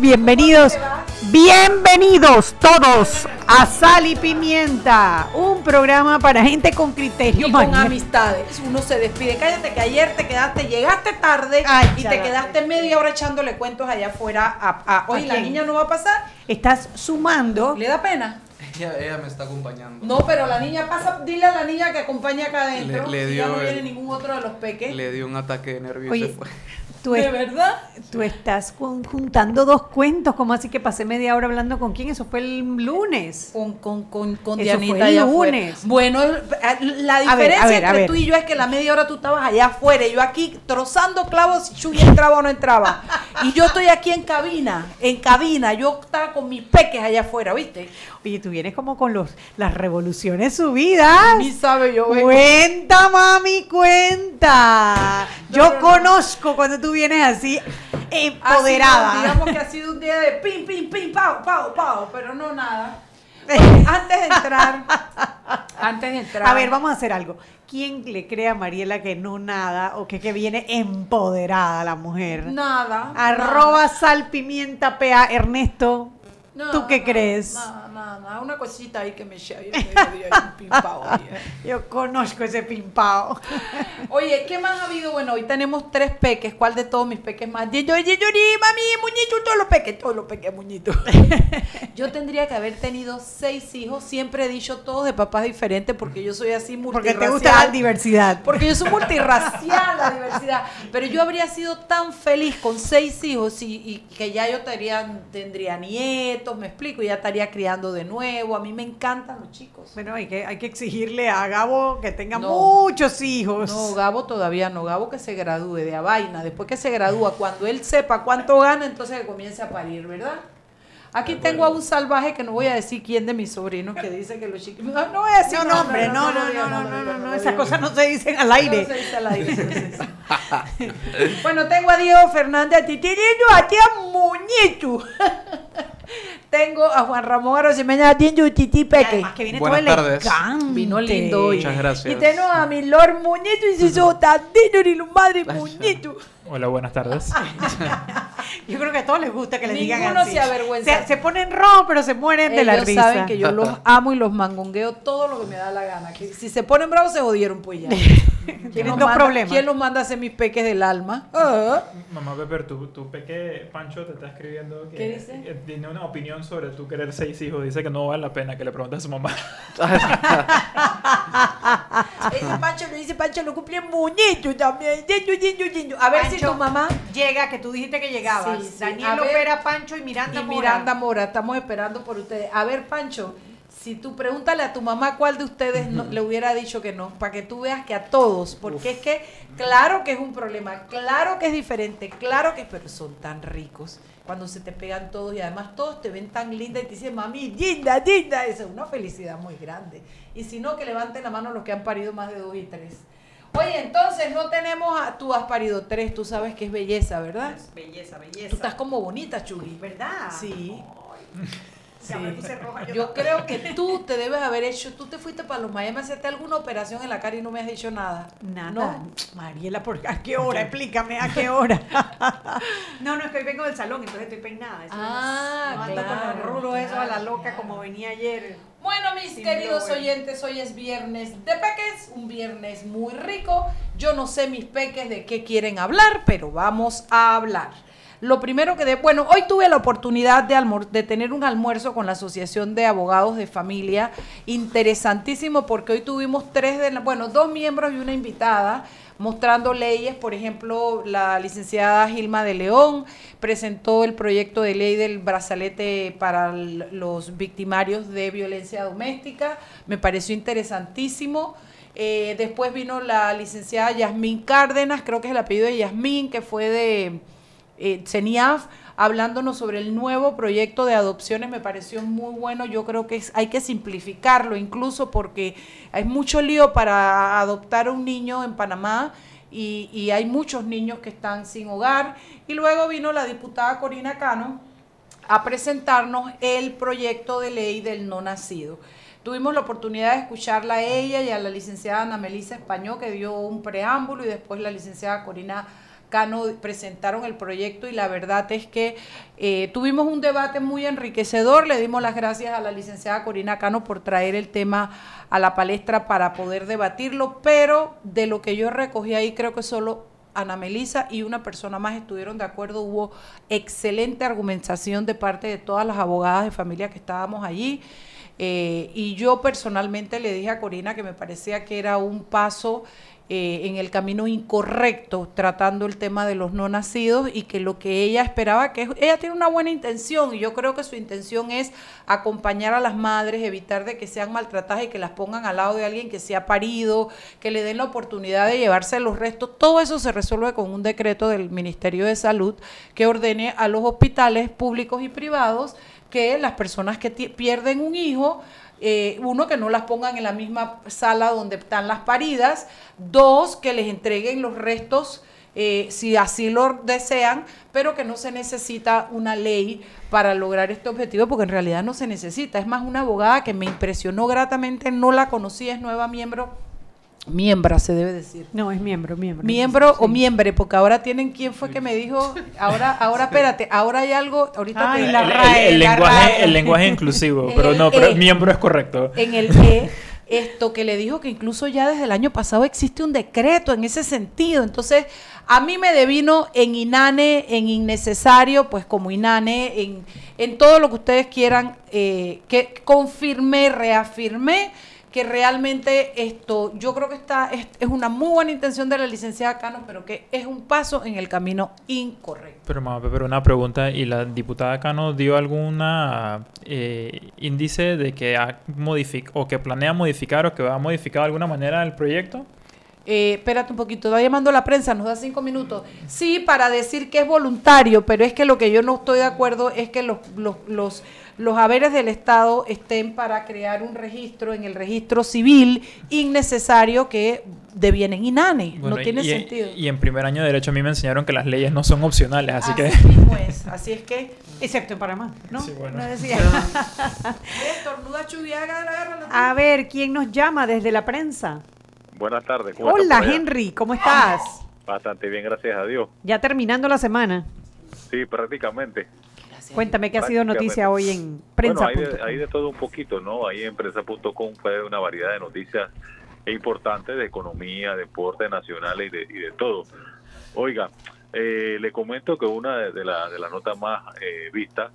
Bienvenidos, bienvenidos todos a Sal y Pimienta, un programa para gente con criterio. Y con amistades. Uno se despide. Cállate que ayer te quedaste, llegaste tarde Ay, y te quedaste media hora echándole cuentos allá afuera. A, ¿A la niña no va a pasar. Estás sumando. ¿Le da pena? Ella, ella me está acompañando. No, pero la niña pasa. Dile a la niña que acompaña acá adentro. Le- le si ya dio no viene el- ningún otro de los peques. Le dio un ataque de nervios y se fue. Tú, ¿De verdad? tú estás jun- juntando dos cuentos, ¿cómo así que pasé media hora hablando con quién? Eso fue el lunes. Con, con, con, con Eso Dianita fue el allá afuera. lunes. Bueno, eh, la A ver, diferencia a ver, a entre tú y yo es que la media hora tú estabas allá afuera y yo aquí trozando clavos si Chuy entraba o no entraba. Y yo estoy aquí en cabina, en cabina. Yo estaba con mis peques allá afuera, ¿viste? Oye, tú vienes como con los las revoluciones subidas. Ni sabe yo. vengo. Cuenta, mami, cuenta. Yo No, no, no. conozco cuando tú vienes así empoderada. digamos que ha sido un día de pim, pim, pim, pao, pao, pao, pero no nada. Oye, antes de entrar, antes de entrar. A ver, vamos a hacer algo. ¿Quién le cree a Mariela que no nada o que, que viene empoderada la mujer? Nada. Arroba sal pimienta PA Ernesto. nada, ¿Tú qué crees? Nada, nada. Una cosita ahí que me un eh. Yo conozco ese pimpao. Oye, ¿qué más ha habido? Bueno, hoy tenemos tres peques. ¿Cuál de todos mis peques más? Yo, yo, yo, mami, muñito, todos los peques, todos los peques, muñito. yo tendría que haber tenido seis hijos. Siempre he dicho todos de papás diferentes porque yo soy así Porque multirracial. te gusta la diversidad. Porque yo soy multirracial, la diversidad. Pero yo habría sido tan feliz con seis hijos y, y que ya yo tendría, tendría nietos, me explico, y ya estaría criando de nuevo. A mí me encantan los chicos. Bueno, hay que, hay que exigirle a Gabo que tenga No. muchos hijos. No, Gabo todavía no. Gabo que se gradúe de a vaina. Después que se gradúa, cuando él sepa cuánto gana, entonces que comience a parir, ¿verdad? Aquí tengo a un salvaje que no voy a decir quién de mis sobrinos que dice que los chiquitos. No, no voy a decir No, no, hombre, no, no, no, no, no, no, no, esas cosas no se dicen al aire. No se dice al aire, bueno, tengo a Diego Fernández, a Titirino, a tía Muñichu. Tengo a Juan Ramón Arosemeña, a Tinju Titi Peque. Además que viene Buenas todo tardes. elegante. Vino lindo hoy. Muchas gracias. Y tengo a mi Lord Muñichu y su y lu madre Muñichu. Hola, buenas tardes. Yo creo que a todos les gusta que le digan Ninguno así. se avergüenza. Se, se ponen rojo, pero se mueren de la Ellos risa. saben que yo los amo y los mangongueo todo lo que me da la gana. Que si se ponen bravos, se jodieron, pues ya. ¿Quién Tienen dos manda- problemas. ¿Quién los manda a hacer mis peques del alma? Ah. Mamá Pepper, tu, tu peque Pancho te está escribiendo que ¿Qué dice? eh, tiene una opinión sobre tu querer seis hijos. Dice que no vale la pena que le preguntes a su mamá. Ese Pancho lo dice, Pancho lo cumple muñecho también. A ver si tu mamá Llega, que tú dijiste que llegabas. Sí, sí. Daniel A ver. Opera, Pancho y Miranda y Mora. Miranda Mora, estamos esperando por ustedes. A ver, Pancho, si tú pregúntale a tu mamá cuál de ustedes no- le hubiera dicho que no, para que tú veas que a todos, porque es que claro que es un problema, claro que es diferente, claro que, pero son tan ricos cuando se te pegan todos y además todos te ven tan linda y te dicen, mami, linda, linda, esa es una felicidad muy grande. Y si no, que levanten la mano los que han parido más de dos y tres. Oye, entonces no tenemos a, tú has parido tres, tú sabes que es belleza, ¿verdad? Belleza, belleza. Tú estás como bonita, Chugui. ¿Verdad? Sí. Ya me puse roja yo Yo creo que tú te debes haber hecho, tú te fuiste para los Miami a hacerte alguna operación en la cara y no me has dicho nada. Nada. ¿No? Mariela, ¿por ¿a qué hora? Explícame, ¿a qué hora? no, no, es que hoy vengo del salón, entonces estoy peinada. Eso Ah, no ando con claro, los rulos eso a la loca claro. como venía ayer. Bueno, mis Sin queridos oyentes, hoy es viernes de peques, un viernes muy rico. Yo no sé mis peques de qué quieren hablar, pero vamos a hablar. Lo primero que de, bueno, hoy tuve la oportunidad de, tener un almuerzo con la Asociación de Abogados de Familia, interesantísimo porque hoy tuvimos tres de, bueno, dos miembros y una invitada mostrando leyes, por ejemplo, la licenciada Gilma de León presentó el proyecto de ley del brazalete para los victimarios de violencia doméstica, me pareció interesantísimo. Eh, después vino la licenciada Yasmín Cárdenas, creo que es el apellido de Yasmín, que fue de eh, CENIAF, hablándonos sobre el nuevo proyecto de adopciones, me pareció muy bueno. Yo creo que hay que simplificarlo, incluso porque hay mucho lío para adoptar a un niño en Panamá y, y hay muchos niños que están sin hogar. Y luego vino la diputada Corina Cano a presentarnos el proyecto de ley del no nacido. Tuvimos la oportunidad de escucharla a ella y a la licenciada Ana Melisa Español, que dio un preámbulo, y después la licenciada Corina Cano presentaron el proyecto y la verdad es que eh, tuvimos un debate muy enriquecedor. Le dimos las gracias a la licenciada Corina Cano por traer el tema a la palestra para poder debatirlo, pero de lo que yo recogí ahí creo que solo Ana Melisa y una persona más estuvieron de acuerdo. Hubo excelente argumentación de parte de todas las abogadas de familia que estábamos allí. Eh, y yo personalmente le dije a Corina que me parecía que era un paso eh, en el camino incorrecto tratando el tema de los no nacidos y que lo que ella esperaba, que ella tiene una buena intención y yo creo que su intención es acompañar a las madres, evitar de que sean maltratadas y que las pongan al lado de alguien que se ha parido, que le den la oportunidad de llevarse los restos. Todo eso se resuelve con un decreto del Ministerio de Salud que ordene a los hospitales públicos y privados que las personas que pierden un hijo eh, uno, que no las pongan en la misma sala donde están las paridas, dos, que les entreguen los restos eh, si así lo desean, pero que no se necesita una ley para lograr este objetivo, porque en realidad no se necesita. Es más, una abogada que me impresionó gratamente, no la conocí, es nueva miembro, miembra se debe decir. No, es miembro, miembro. Miembro o miembre, porque ahora tienen quién fue que me dijo, ahora, ahora espérate, ahora hay algo, ahorita Ay, te- la el, RAE, el- el la lenguaje, RAE. el lenguaje inclusivo, pero el no, pero E. miembro es correcto. en el E, esto que le dijo que incluso ya desde el año pasado existe un decreto en ese sentido. Entonces, a mí me devino en inane, en innecesario, pues como inane, en, en todo lo que ustedes quieran, eh, que confirmé, reafirmé que realmente esto, yo creo que está, es, es una muy buena intención de la licenciada Cano, pero que es un paso en el camino incorrecto. Pero, mamá, pero una pregunta, ¿y la diputada Cano dio alguna eh, índice de que ha o que planea modificar o que va a modificar de alguna manera el proyecto? Eh, espérate un poquito, está llamando la prensa, nos da cinco minutos. Sí, para decir que es voluntario, pero es que lo que yo no estoy de acuerdo es que los, los, los, los haberes del Estado estén para crear un registro en el registro civil innecesario que devienen inane. Bueno, no tiene y, sentido. Y en primer año de Derecho a mí me enseñaron que las leyes no son opcionales, así que... mismo es. Así es que. Excepto en Panamá, ¿no? Sí, bueno. No decía. Estornuda chubiaga, agárrala. A ver, ¿quién nos llama desde la prensa? Buenas tardes. ¿cómo Hola? Henry, ¿cómo estás? Bastante bien, gracias a Dios. Ya terminando la semana. Sí, prácticamente. Cuéntame qué ha sido noticia hoy en prensa. Bueno, hay de, hay de todo un poquito, ¿no? Ahí en prensa.com fue una variedad de noticias importantes de economía, deporte nacional y de, y de todo. Oiga, eh, le comento que una de, de las de las notas más eh, vistas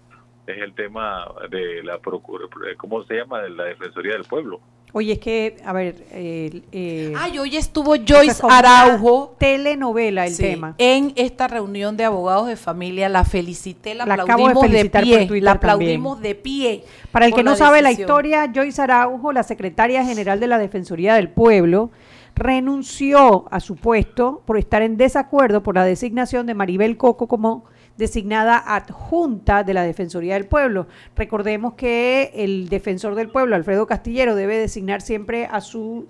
es el tema de la procura, ¿cómo se llama? De la Defensoría del Pueblo. Oye, es que, a ver, eh, eh, Ay, hoy estuvo Joyce Araujo. telenovela el Sí, tema. En esta reunión de abogados de familia la felicité, la, La acabo de aplaudimos de, por pie, la aplaudimos también. de pie. Para el que no sabe la historia, Joyce Araujo, la secretaria general de la Defensoría del Pueblo, renunció a su puesto por estar en desacuerdo por la designación de Maribel Coco como designada adjunta de la Defensoría del Pueblo. Recordemos que el defensor del pueblo, Alfredo Castillero, debe designar siempre a su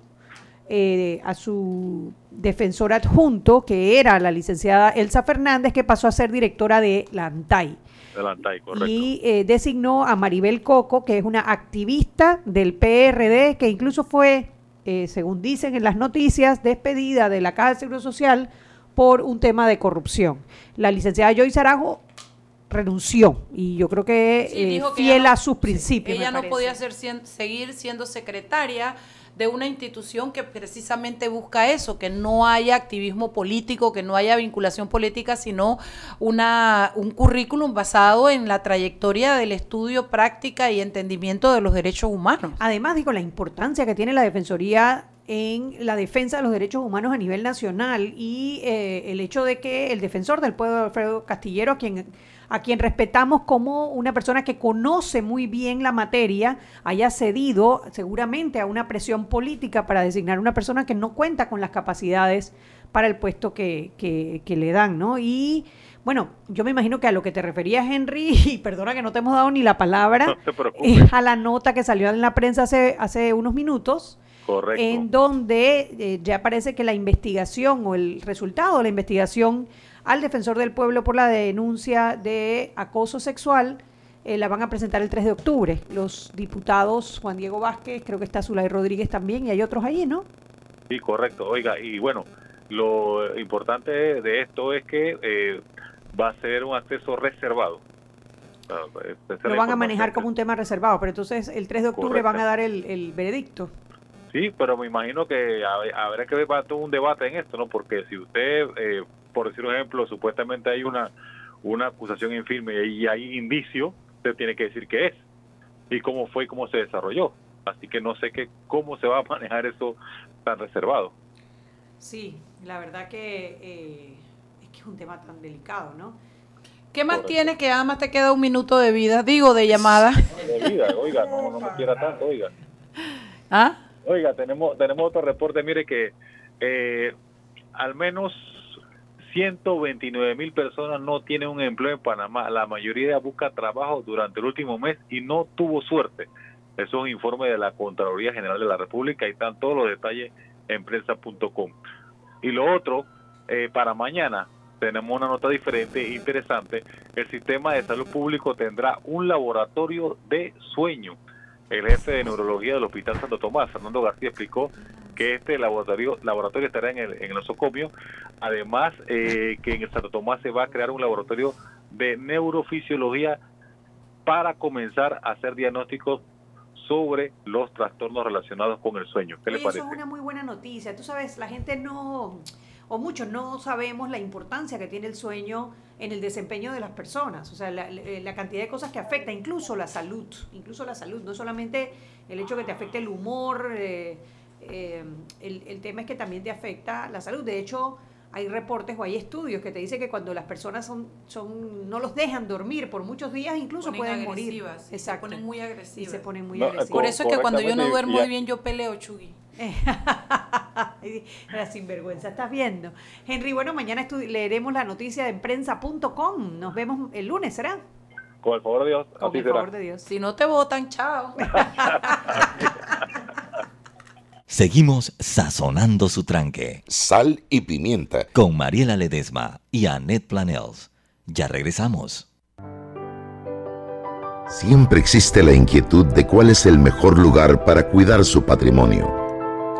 eh, a su defensor adjunto, que era la licenciada Elsa Fernández, que pasó a ser directora de la ANTAI. Del ANTAI, correcto. y eh, designó a Maribel Coco, que es una activista del PRD, que incluso fue, eh, según dicen en las noticias, despedida de la Caja de Seguro Social por un tema de corrupción. La licenciada Joyce Arajo renunció y yo creo que Sí, eh, que fiel no- a sus principios. Ella no parece. podía ser, seguir siendo secretaria de una institución que precisamente busca eso, que no haya activismo político, que no haya vinculación política, sino una, un currículum basado en la trayectoria del estudio, práctica y entendimiento de los derechos humanos. Además, digo, la importancia que tiene la Defensoría en la defensa de los derechos humanos a nivel nacional y eh, el hecho de que el defensor del pueblo, Alfredo Castillero, a quien, a quien respetamos como una persona que conoce muy bien la materia, haya cedido seguramente a una presión política para designar una persona que no cuenta con las capacidades para el puesto que, que- que le dan, ¿no? Y bueno, yo me imagino que a lo que te referías, Henry, y perdona que no te hemos dado ni la palabra, No te a la nota que salió en la prensa hace, hace unos minutos, Correcto. en donde eh, ya parece que la investigación o el resultado de la investigación al defensor del pueblo por la denuncia de acoso sexual eh, la van a presentar el 3 de octubre. Los diputados Juan Diego Vázquez, creo que está Zulay Rodríguez también y hay otros allí, ¿no? Sí, correcto. Oiga, y bueno, lo importante de esto es que eh, va a ser un acceso reservado. Lo van a manejar como un tema reservado, pero entonces el 3 de octubre van a dar el, el veredicto. Sí, pero me imagino que hab- habrá que ver un debate en esto, ¿no? Porque si usted, eh, por decir un ejemplo, supuestamente hay una una acusación en firme y hay indicio, usted tiene que decir qué es y cómo fue y cómo se desarrolló. Así que no sé qué cómo se va a manejar eso tan reservado. Sí, la verdad que eh, es que es un tema tan delicado, ¿no? ¿Qué más Correcto. tiene que además te queda un minuto de vida? Digo, de llamada. De vida, oiga, no, no me quiera tanto, oiga. ¿Ah? Oiga, tenemos tenemos otro reporte, mire que eh, al menos 129 mil personas no tienen un empleo en Panamá. La mayoría busca trabajo durante el último mes y no tuvo suerte. Es un informe de la Contraloría General de la República y están todos los detalles en prensa.com. Y lo otro, eh, para mañana tenemos una nota diferente e interesante. El sistema de salud público tendrá un laboratorio de sueño. El jefe de neurología del Hospital Santo Tomás, Fernando García, explicó que este laboratorio, laboratorio estará en el, en el nosocomio. Además, eh, que en el Santo Tomás se va a crear un laboratorio de neurofisiología para comenzar a hacer diagnósticos sobre los trastornos relacionados con el sueño. ¿Qué le parece? Eso es una muy buena noticia. Tú sabes, la gente no, o muchos no sabemos la importancia que tiene el sueño en el desempeño de las personas. O sea, la, la- la cantidad de cosas que afecta, incluso la salud. Incluso la salud. No solamente el hecho que te afecte el humor, eh, eh, el, el tema es que también te afecta la salud. De hecho, hay reportes o hay estudios que te dicen que cuando las personas son, son no los dejan dormir por muchos días, incluso Ponen pueden morir. agresivas, Se Exacto. ponen muy Y agresivas. se ponen muy No, agresivas. Por eso es que cuando yo no duermo y ya- bien, yo peleo, Chugui. La sinvergüenza, estás viendo. Henry, bueno, mañana leeremos la noticia en prensa.com. Nos vemos el lunes, ¿será? Con el favor de Dios, Con así el será. favor de Dios. Si no te votan, chao. Seguimos sazonando su tranque Sal y pimienta. con Mariela Ledesma y Annette Planels. Ya regresamos. Siempre existe la inquietud de cuál es el mejor lugar para cuidar su patrimonio.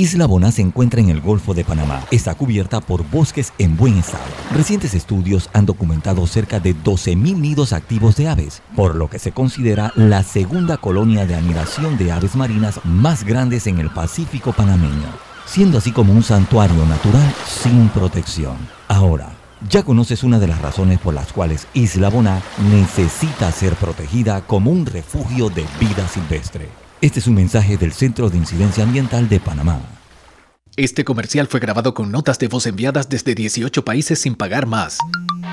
Isla Boná se encuentra en el Golfo de Panamá. Está cubierta por bosques en buen estado. Recientes estudios han documentado cerca de 12.000 nidos activos de aves, por lo que se considera la segunda colonia de anidación de aves marinas más grandes en el Pacífico panameño, siendo así como un santuario natural sin protección. Ahora, ya conoces una de las razones por las cuales Isla Boná necesita ser protegida como un refugio de vida silvestre. Este es un mensaje del Centro de Incidencia Ambiental de Panamá. Este comercial fue grabado con notas de voz enviadas desde 18 países sin pagar más.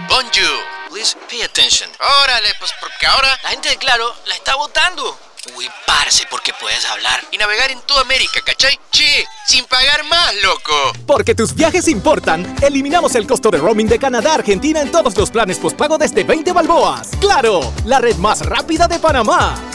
Bonjour, please pay attention. Órale, pues porque ahora la gente de Claro la está votando. Uy, parce, porque puedes hablar y navegar en toda América, ¿cachai? Che, sin pagar más, loco. Porque tus viajes importan, eliminamos el costo de roaming de Canadá a Argentina en todos los planes postpago desde 20 balboas. ¡Claro! La red más rápida de Panamá.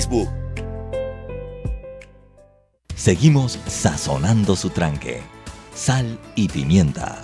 Facebook. Seguimos sazonando su tranque. Sal y pimienta.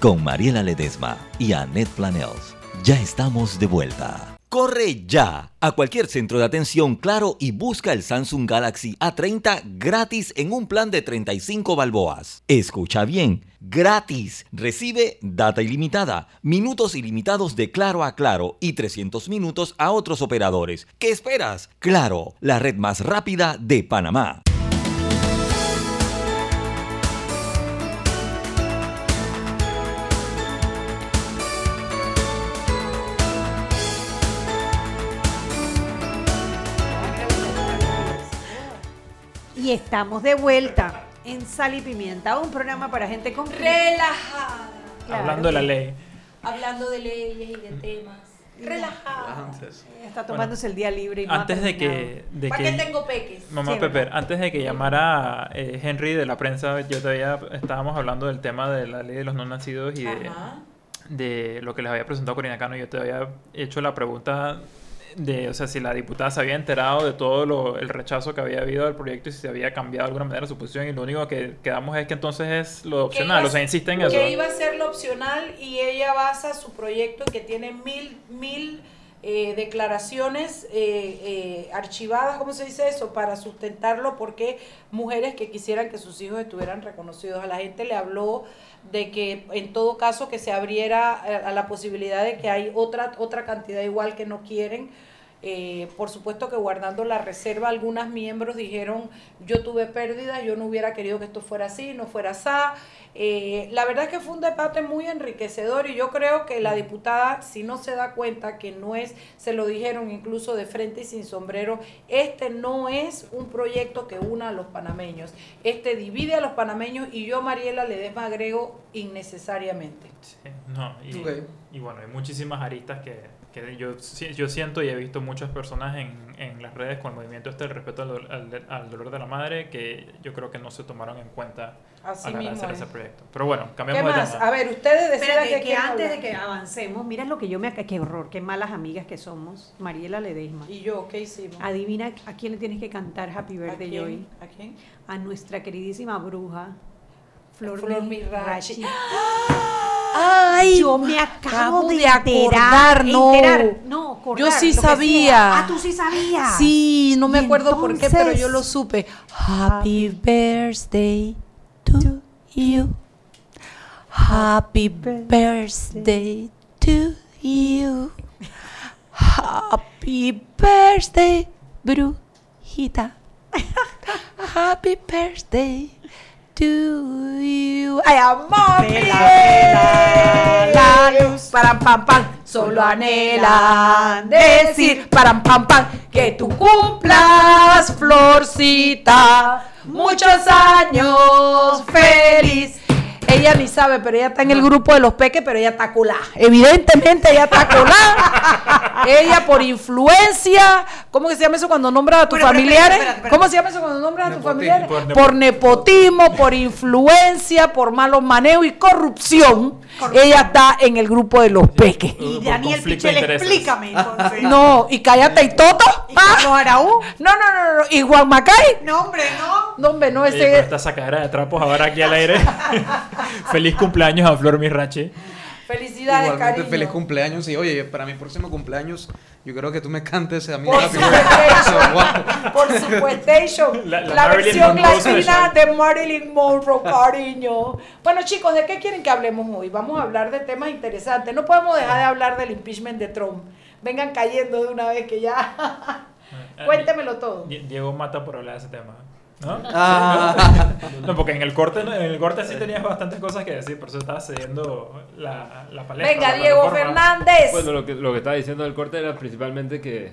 Con Mariela Ledesma y Annette Planels. Ya estamos de vuelta. Corre ya a cualquier centro de atención Claro y busca el Samsung Galaxy A30 gratis en un plan de 35 balboas. Escucha bien, gratis. Recibe data ilimitada, minutos ilimitados de Claro a Claro y 300 minutos a otros operadores. ¿Qué esperas? Claro, la red más rápida de Panamá. Y estamos de vuelta en Sal y Pimienta, un programa para gente con relajada. Claro. Hablando de la ley. Hablando de leyes y de temas. Relajada. Está tomándose el día libre y no Antes de que, de ¿Para que qué tengo peques? Mamá Sí, antes de que llamara eh, Henry de la prensa, yo todavía estábamos hablando del tema de la ley de los no nacidos y de, de lo que les había presentado Corina Cano. Yo te había hecho la pregunta de, o sea, si la diputada se había enterado de todo lo, el rechazo que había habido al proyecto y si se había cambiado de alguna manera su posición. Y lo único que quedamos es que entonces es lo opcional, o sea, insiste en eso. Que iba a ser lo opcional y ella basa su proyecto que tiene mil, mil eh, declaraciones eh, eh, archivadas, ¿cómo se dice eso? Para sustentarlo porque mujeres que quisieran que sus hijos estuvieran reconocidos. A la gente le habló de que en todo caso que se abriera eh, a, a la posibilidad de que hay otra, otra cantidad igual que no quieren. Eh, por supuesto que guardando la reserva, algunas miembros dijeron, yo tuve pérdidas, yo no hubiera querido que esto fuera así, no fuera así. Eh, la verdad es que fue un debate muy enriquecedor y yo creo que la diputada, si no se da cuenta que no es, se lo dijeron incluso de frente y sin sombrero, este no es un proyecto que una a los panameños, este divide a los panameños y yo, Mariela, le agrego innecesariamente. Sí, no, y bueno, hay muchísimas aristas que, que yo, yo siento y he visto muchas personas en, en las redes con el movimiento este del respeto al, al, al dolor de la madre que yo creo que no se tomaron en cuenta Así a la hora de mismo hacer es. ese proyecto. Pero bueno, ¿Qué cambiamos de más? tema. A ver, ustedes decían que, que antes de hablar. que avancemos, mira lo que yo me... Qué horror, qué malas amigas que somos. Mariela Ledesma. ¿Y yo qué hicimos? Adivina a quién le tienes que cantar Happy ¿A Birthday hoy. ¿A quién? A nuestra queridísima bruja, Flor, Flor Mirachi. Mirachi. Ay, Yo me acabo, acabo de, de enterar, acordar, no. enterar, no, acordar, Yo sí sabía. Ah, tú sí sabías. Sí, no me acuerdo por qué, pero yo lo supe. Happy birthday to you. Happy birthday to you. Happy birthday, brujita. Happy birthday to you. ¡Ay, amor! La luz, param, pam, pam. Solo anhelan decir, param, pam, pam, que tú cumplas, florcita. Muchos años feliz. Ella ni sabe, pero ella está en el grupo de los peques, pero ella está colada. Evidentemente ella está colada. ella por influencia, ¿cómo que se llama eso cuando nombras a tus Pero, familiares? espérate, espérate, espérate. ¿Cómo se llama eso cuando nombras a tus familiares? por Por nepotismo, por influencia, por malos manejos y corrupción. Ella está en el grupo de los peques. Y Daniel Pichel, explícame entonces. No, y cállate y Toto. ¿Y Carlos Araú? No, no, no, no. ¿Y Juan Macay? No, hombre, no. No, hombre, no, Oye, pero ese. esta sacadera de trapos ahora aquí al aire. Feliz cumpleaños a Flor Mirache. Felicidades, Igualmente, cariño. feliz cumpleaños. Y oye, para mi próximo cumpleaños, yo creo que tú me cantes a mí. Por wow. Por supuesto, La- la, versión latina de Marilyn Monroe, cariño. Bueno, chicos, ¿de qué quieren que hablemos hoy? Vamos a hablar de temas interesantes. No podemos dejar de hablar del impeachment de Trump. Vengan cayendo de una vez que ya. Cuéntemelo todo. Die- Diego mata por hablar de ese tema. ¿No? Ah. No, porque en el corte, en el corte sí tenías bastantes cosas que decir, por eso estaba cediendo la, la palestra. Venga, la Diego. Fernández. Bueno, lo que, lo que estaba diciendo del corte era principalmente que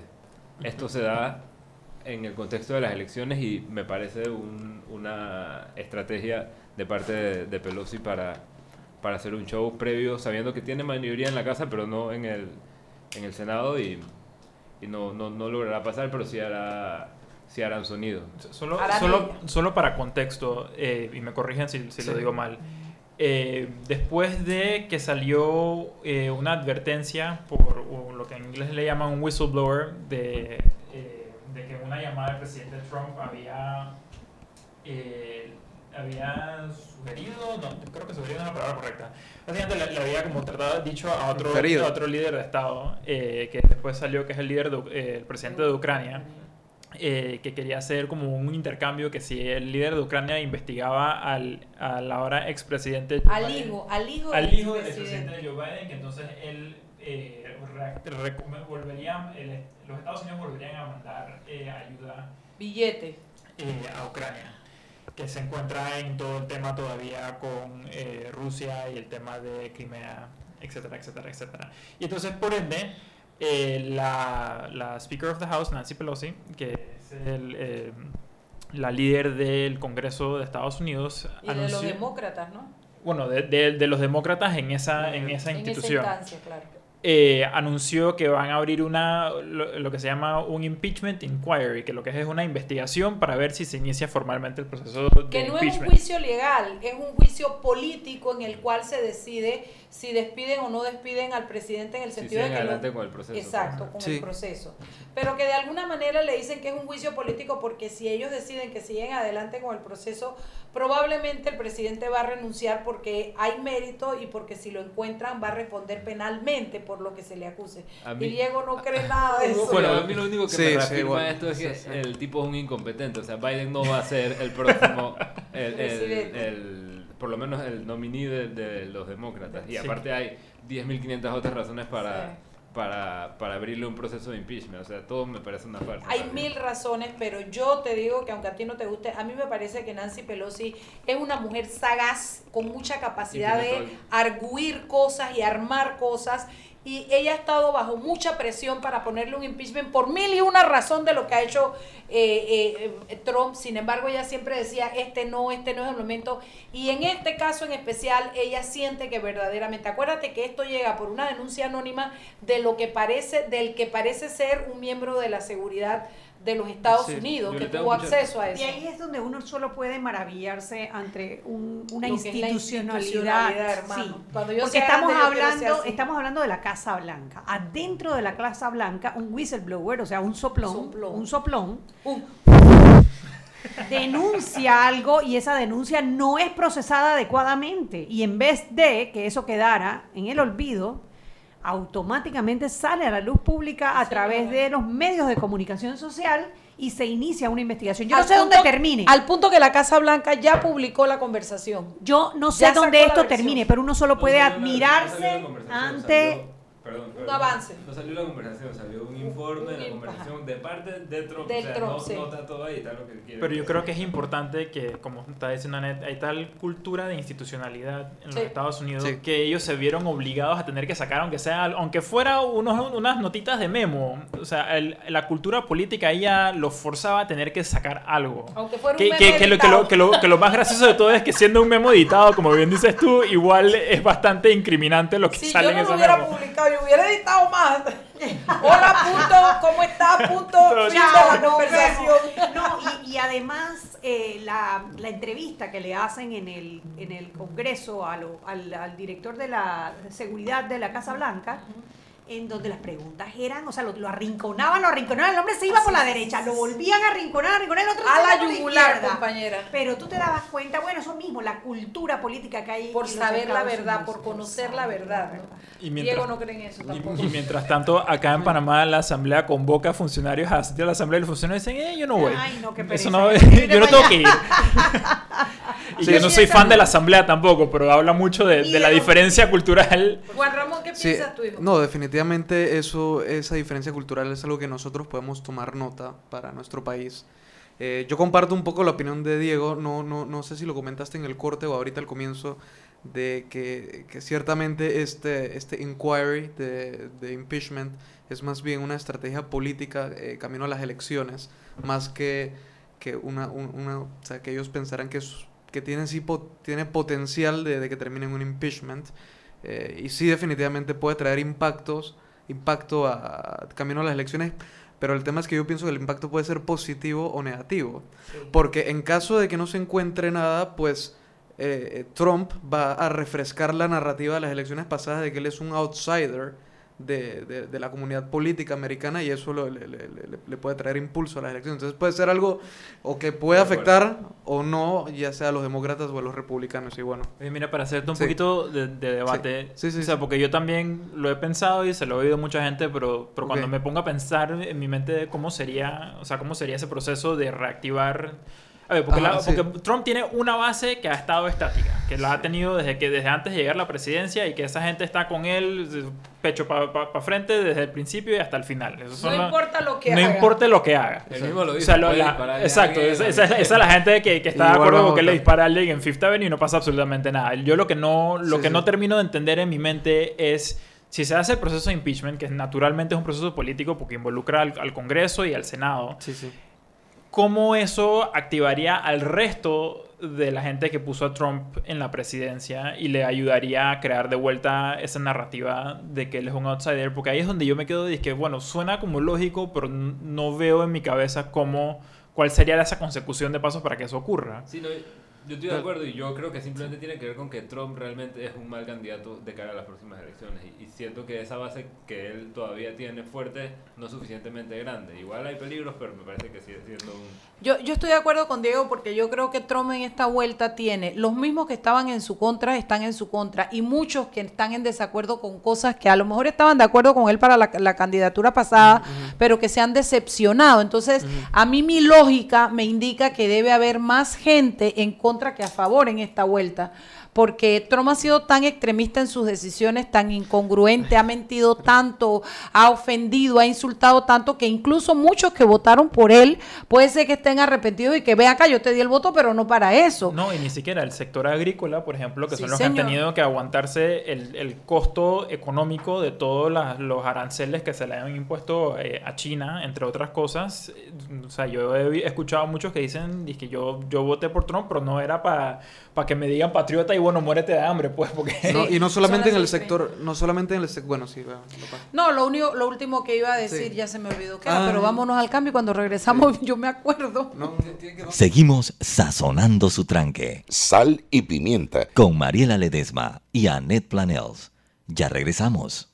esto se da en el contexto de las elecciones y me parece un- una estrategia de parte de, de Pelosi para, para hacer un show previo, sabiendo que tiene mayoría en la casa, pero no en el, en el Senado y, y no, no, no logrará pasar, pero sí hará, sí hará un sonido. Solo, solo, solo para contexto, eh, y me corrigen si, si lo Sí. digo mal. eh, después de que salió eh, una advertencia por lo que en inglés le llaman un whistleblower de, eh, de que una llamada del presidente Trump había eh, había sugerido, no, creo que sugerido no es la palabra correcta. Básicamente le, le había como tratado, dicho a otro, a otro líder de Estado, eh, que después salió que es el líder, de, eh, el presidente de Ucrania, eh, que quería hacer como un intercambio que si el líder de Ucrania investigaba al, al ahora expresidente Joe Al Biden- hijo, al hijo al hijo del expresidente. expresidente Joe Biden, que entonces él eh, volvería, el- los Estados Unidos volverían a mandar eh, ayuda Billete. eh, a Ucrania, que se encuentra en todo el tema todavía con eh, Rusia y el tema de Crimea, etcétera, etcétera, etcétera. Y entonces, por ende, eh, la, la Speaker of the House, Nancy Pelosi, que es el, eh, la líder del Congreso de Estados Unidos, Y de los demócratas, ¿no? bueno, de, de- de los demócratas en esa, en esa En esa institución instancia, claro. Eh, anunció que van a abrir una lo, lo que se llama un impeachment inquiry, que lo que es es una investigación para ver si se inicia formalmente el proceso de Que no es un juicio legal, es un juicio político en el cual se decide si despiden o no despiden al presidente en el Si sentido de que lo- adelante con el proceso. Exacto, con Sí. el proceso. Pero que de alguna manera le dicen que es un juicio político porque si ellos deciden que siguen adelante con el proceso, probablemente el presidente va a renunciar porque hay mérito y porque si lo encuentran va a responder penalmente por lo que se le acuse. A mí- y Diego no cree nada de eso. Bueno, a mí lo único que Sí, me sí, reafirma bueno. esto es que Sí, el tipo es un incompetente. O sea, Biden no va a ser el próximo, el, el- por lo menos el nominee de, de los demócratas. Y aparte hay 10.500 otras razones para, Sí. para, para abrirle un proceso de impeachment. O sea, todo me parece una farsa. Hay mil razones, pero yo te digo que aunque a ti no te guste, a mí me parece que Nancy Pelosi es una mujer sagaz, con mucha capacidad de arguir cosas y armar cosas. Y ella ha estado bajo mucha presión para ponerle un impeachment por mil y una razón de lo que ha hecho eh, eh, Trump. Sin embargo, ella siempre decía, este no, este no es el momento. Y en este caso en especial, ella siente que verdaderamente, acuérdate que esto llega por una denuncia anónima de lo que parece, del que parece ser un miembro de la seguridad de los Estados Sí, Unidos, que tuvo acceso a eso. Y ahí es donde uno solo puede maravillarse ante un- una institucionalidad. institucionalidad, hermano. sí. Cuando yo Porque estamos hablando, estamos hablando de la Casa Blanca. Adentro de la Casa Blanca, un whistleblower, o sea, un soplón, Soplón. un soplón, Un- denuncia algo y esa denuncia no es procesada adecuadamente. Y en vez de que eso quedara en el olvido, automáticamente sale a la luz pública a Sí, través de los medios de comunicación social y se inicia una investigación. Yo al no sé dónde termine. Al punto que la Casa Blanca ya publicó la conversación. Yo no sé Ya dónde esto termine, pero uno solo No puede no admirarse ante... perdón, perdón. avance. No salió la conversación, salió un informe de la un- conversación de parte de Trump. Del o sea, Trump, no, sí. no está todo ahí, está lo que quiere. Pero yo creo que es importante que, como está diciendo Anet, hay tal cultura de institucionalidad en Sí. los Estados Unidos Sí. que ellos se vieron obligados a tener que sacar, aunque sea, aunque fuera unos, unas notitas de memo. O sea, el- la cultura política ella los forzaba a tener que sacar algo. Aunque fuera un Que, meme que- que lo, que, lo, que, lo, que lo más gracioso de todo es que siendo un memo editado, como bien dices tú, igual es bastante incriminante lo que Si sale yo en no ese lo hubiera memo. publicado, yo hubiera editado más. Hola, punto, ¿cómo está? Punto, fin de Chao, la nos conversación. vemos. No, y, y además eh, la, la entrevista que le hacen en el, en el Congreso a lo- al, al director de la seguridad de la Casa Blanca, en donde las preguntas eran, o sea, lo, lo arrinconaban, lo arrinconaban, el hombre se iba por la derecha, lo volvían a arrinconar, a arrinconar, el otro A se la yugular, izquierda. compañera. Pero tú te dabas cuenta, bueno, eso mismo, la cultura política que hay Por saber la verdad, Unidos. por conocer la verdad. ¿no? Y mientras- Diego no cree en eso tampoco. Y mientras tanto, acá en Panamá la asamblea convoca a funcionarios a asistir a la asamblea y los funcionarios dicen, eh, yo no voy. Ay, no, qué Eso pereza, no, que viene yo no tengo que ir. y yo no soy fan de la asamblea tampoco, pero habla mucho de, de la diferencia cultural. Juan Ramón, ¿qué Sí, piensas tú, hijo? no, definitivamente eso, esa diferencia cultural es algo que nosotros podemos tomar nota para nuestro país. Eh, yo comparto un poco la opinión de Diego, no, no, no sé si lo comentaste en el corte o ahorita al comienzo, de que, que ciertamente este, este inquiry de, de impeachment es más bien una estrategia política eh, camino a las elecciones, más que, que una, un- una, o sea, que ellos pensarán que, que tiene, sí po- tiene potencial de, de que termine en un impeachment. Eh, y sí, definitivamente puede traer impactos, impacto a, camino a las elecciones, pero el tema es que yo pienso que el impacto puede ser positivo o negativo. Porque en caso de que no se encuentre nada, pues eh, eh, Trump va a refrescar la narrativa de las elecciones pasadas de que él es un outsider de, de- de la comunidad política americana y eso lo- le, le- le- le puede traer impulso a las elecciones. Entonces puede ser algo o que puede afectar o no, ya sea a los demócratas o a los republicanos. Y bueno. Oye, mira, para hacerte un Sí. poquito de, de debate, Sí, sí, o sea, sí. porque yo también lo he pensado y se lo he oído a mucha gente, pero, pero cuando me pongo a pensar en mi mente de cómo sería, o sea, cómo sería ese proceso de reactivar... A ver, porque, Ajá, la- sí. porque Trump tiene una base que ha estado estática, que la ha tenido desde que desde antes de llegar a la presidencia y que esa gente está con él pecho para frente desde el principio y hasta el final. No la- importa lo que no haga. importa lo que haga. Él mismo lo O dice, sea, lo- puede la- dispararle a exacto, alguien, esa, es la gente que, que está de acuerdo con que le dispara a alguien en Fifth Avenue y no pasa absolutamente nada. Yo lo que no, lo Sí, que sí. no termino de entender en mi mente es si se hace el proceso de impeachment, que naturalmente es un proceso político porque involucra al, al Congreso y al Senado, Sí, sí. ¿Cómo eso activaría al resto de la gente que puso a Trump en la presidencia y le ayudaría a crear de vuelta esa narrativa de que él es un outsider? Porque ahí es donde yo me quedo y es que, bueno, suena como lógico, pero no veo en mi cabeza cómo, cuál sería esa consecución de pasos para que eso ocurra. Sí, yo estoy de acuerdo y yo creo que simplemente tiene que ver con que Trump realmente es un mal candidato de cara a las próximas elecciones y, y siento que esa base que él todavía tiene fuerte no es suficientemente grande. Igual hay peligros, pero me parece que sigue siendo un... Yo, yo estoy de acuerdo con Diego porque yo creo que Trump en esta vuelta tiene los mismos que estaban en su contra, están en su contra, y muchos que están en desacuerdo con cosas que a lo mejor estaban de acuerdo con él para la, la candidatura pasada, pero que se han decepcionado. Entonces, a mí mi lógica me indica que debe haber más gente en contra que a favor en esta vuelta. Porque Trump ha sido tan extremista en sus decisiones, tan incongruente, ha mentido tanto, ha ofendido, ha insultado tanto, que incluso muchos que votaron por él puede ser que estén arrepentidos y que vean acá, yo te di el voto, pero no para eso. No, y ni siquiera el sector agrícola, por ejemplo, que Sí, son los que han tenido que aguantarse el, el costo económico de todos las- los aranceles que se le han impuesto eh, a China, entre otras cosas. O sea, yo he escuchado a muchos que dicen "Es que yo, yo voté por Trump, pero no era para que me digan patriota y bueno, muérete de hambre, pues, porque... No, y no solamente en el sector, no solamente en el sector, bueno, sí. No, lo, único, lo último que iba a decir Sí. ya se me olvidó que era, pero vámonos al cambio y cuando regresamos yo me acuerdo. No, Seguimos sazonando su tranque. Sal y pimienta. Con Mariela Ledesma y Annette Planels. Ya regresamos.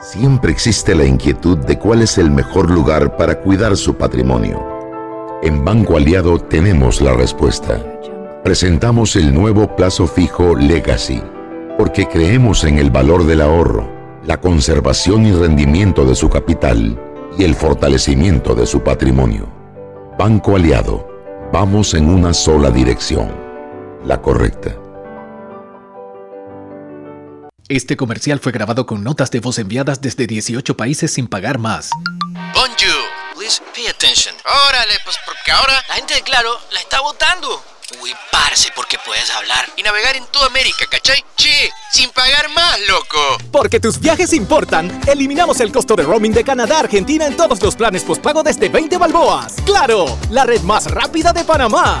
Siempre existe la inquietud de cuál es el mejor lugar para cuidar su patrimonio. En Banco Aliado tenemos la respuesta. Presentamos el nuevo plazo fijo Legacy, porque creemos en el valor del ahorro, la conservación y rendimiento de su capital y el fortalecimiento de su patrimonio. Banco Aliado, vamos en una sola dirección, la correcta. Este comercial fue grabado con notas de voz enviadas desde 18 países sin pagar más. Bonjour, please pay attention. Órale, pues porque ahora la gente de Claro la está votando. Uy, parce, porque puedes hablar y navegar en toda América, ¿cachai? Che, sin pagar más, loco. Porque tus viajes importan, eliminamos el costo de roaming de Canadá a Argentina en todos los planes postpago desde 20 balboas. ¡Claro! La red más rápida de Panamá.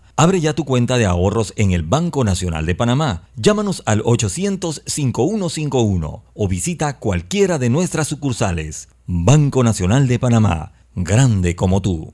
Abre ya tu cuenta de ahorros en el Banco Nacional de Panamá. Llámanos al 800-5151 o visita cualquiera de nuestras sucursales. Banco Nacional de Panamá. Grande como tú.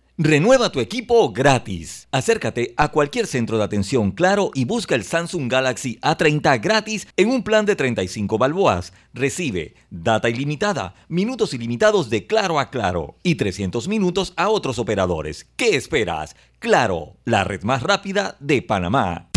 Renueva tu equipo gratis. Acércate a cualquier centro de atención Claro y busca el Samsung Galaxy A30 gratis en un plan de 35 balboas. Recibe data ilimitada, minutos ilimitados de Claro a Claro y 300 minutos a otros operadores. ¿Qué esperas? Claro, la red más rápida de Panamá.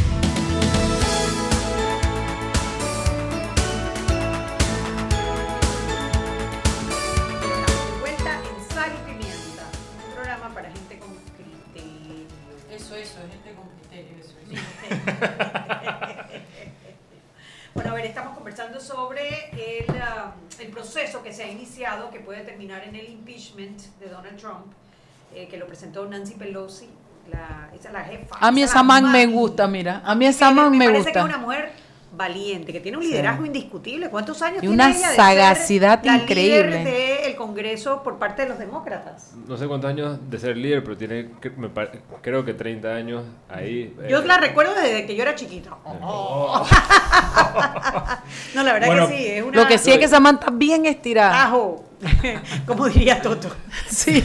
Bueno, a ver, estamos conversando sobre el, um, el proceso que se ha iniciado, que puede terminar en el impeachment de Donald Trump, eh, que lo presentó Nancy Pelosi, la, esa es la jefa. A mí es esa la man me gusta, mira. A mí esa man me parece que es gusta. una mujer valiente, que tiene un Sí. liderazgo indiscutible. ¿Cuántos años Y tiene una ella de sagacidad ser la increíble. líder del Congreso por parte de los demócratas? No sé cuántos años de ser líder, pero tiene, me pa- creo que 30 años ahí. Yo eh, la recuerdo desde que yo era chiquito. No, la verdad Bueno, que sí, es una... Lo que sí es que esa man está bien estirada. Ajo, como diría Toto. Sí,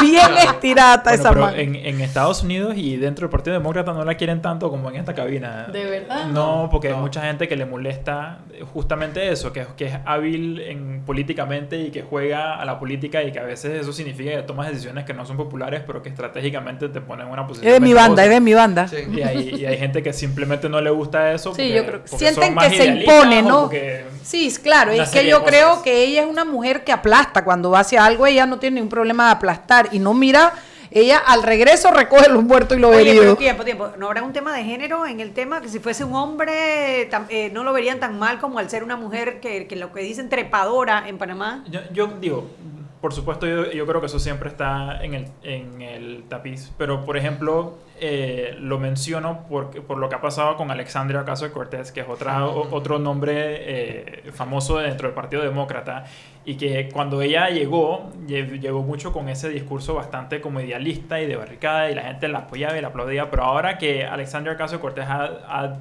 bien estirada Bueno, esa pero man. en, en Estados Unidos y dentro del Partido Demócrata no la quieren tanto como en esta cabina. ¿De verdad? No, porque hay mucha gente que le molesta justamente eso, que, que es hábil en, políticamente y que juega a la política y que a veces eso significa que tomas decisiones que no son populares, pero que estratégicamente te ponen en una posición. Es de mi banda, es de mi banda. Y hay, y hay gente que simplemente no le gusta eso. Sí, porque- yo creo que sienten que se impone, ¿no? porque- Sí, claro, es que yo creo que ella es una mujer que aplasta cuando va hacia algo, ella no tiene ningún problema de aplastar y no mira, ella al regreso recoge los muertos y los Oye, pero heridos. tiempo, tiempo. ¿No habrá un tema de género en el tema? Que si fuese un hombre, tam- eh, no lo verían tan mal como al ser una mujer que, que lo que dicen trepadora en Panamá. Yo, yo digo, por supuesto, yo, yo creo que eso siempre está en el, en el tapiz. Pero, por ejemplo, eh, lo menciono porque, por lo que ha pasado con Alexandria Ocasio Cortés, que es otra, o- otro nombre eh, famoso dentro del Partido Demócrata. Y que cuando ella llegó, lle- llegó mucho con ese discurso bastante como idealista y de barricada, y la gente la apoyaba y la aplaudía. Pero ahora que Alexandria Ocasio Cortés ha, ha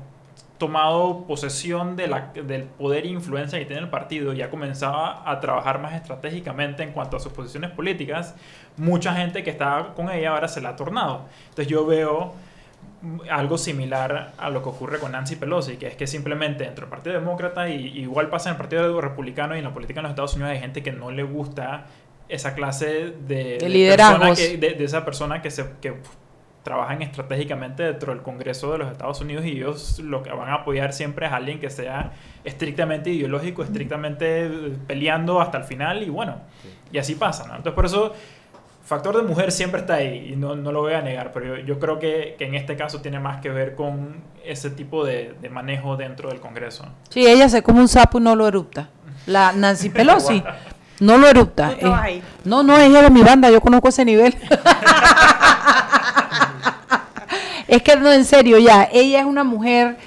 tomado posesión de la, del poder e influencia que tiene el partido y ha comenzado a trabajar más estratégicamente en cuanto a sus posiciones políticas, mucha gente que estaba con ella ahora se la ha tornado. Entonces yo veo algo similar a lo que ocurre con Nancy Pelosi, que es que simplemente dentro del Partido Demócrata, y igual pasa en el Partido Republicano y en la política en los Estados Unidos, hay gente que no le gusta esa clase de, de persona que- de, de esa persona que se que trabajan estratégicamente dentro del Congreso de los Estados Unidos y ellos lo que van a apoyar siempre es alguien que sea estrictamente ideológico, estrictamente peleando hasta el final y bueno, y así pasa, ¿no? Entonces por eso factor de mujer siempre está ahí y no, no lo voy a negar, pero yo, yo creo que, que en este caso tiene más que ver con ese tipo de, de manejo dentro del Congreso. Sí, ella se come un sapo y no lo erupta. La Nancy Pelosi no lo erupta. Eh, ahí. no, no, ella es de mi banda, yo conozco ese nivel. es que no, en serio, ya, ella es una mujer,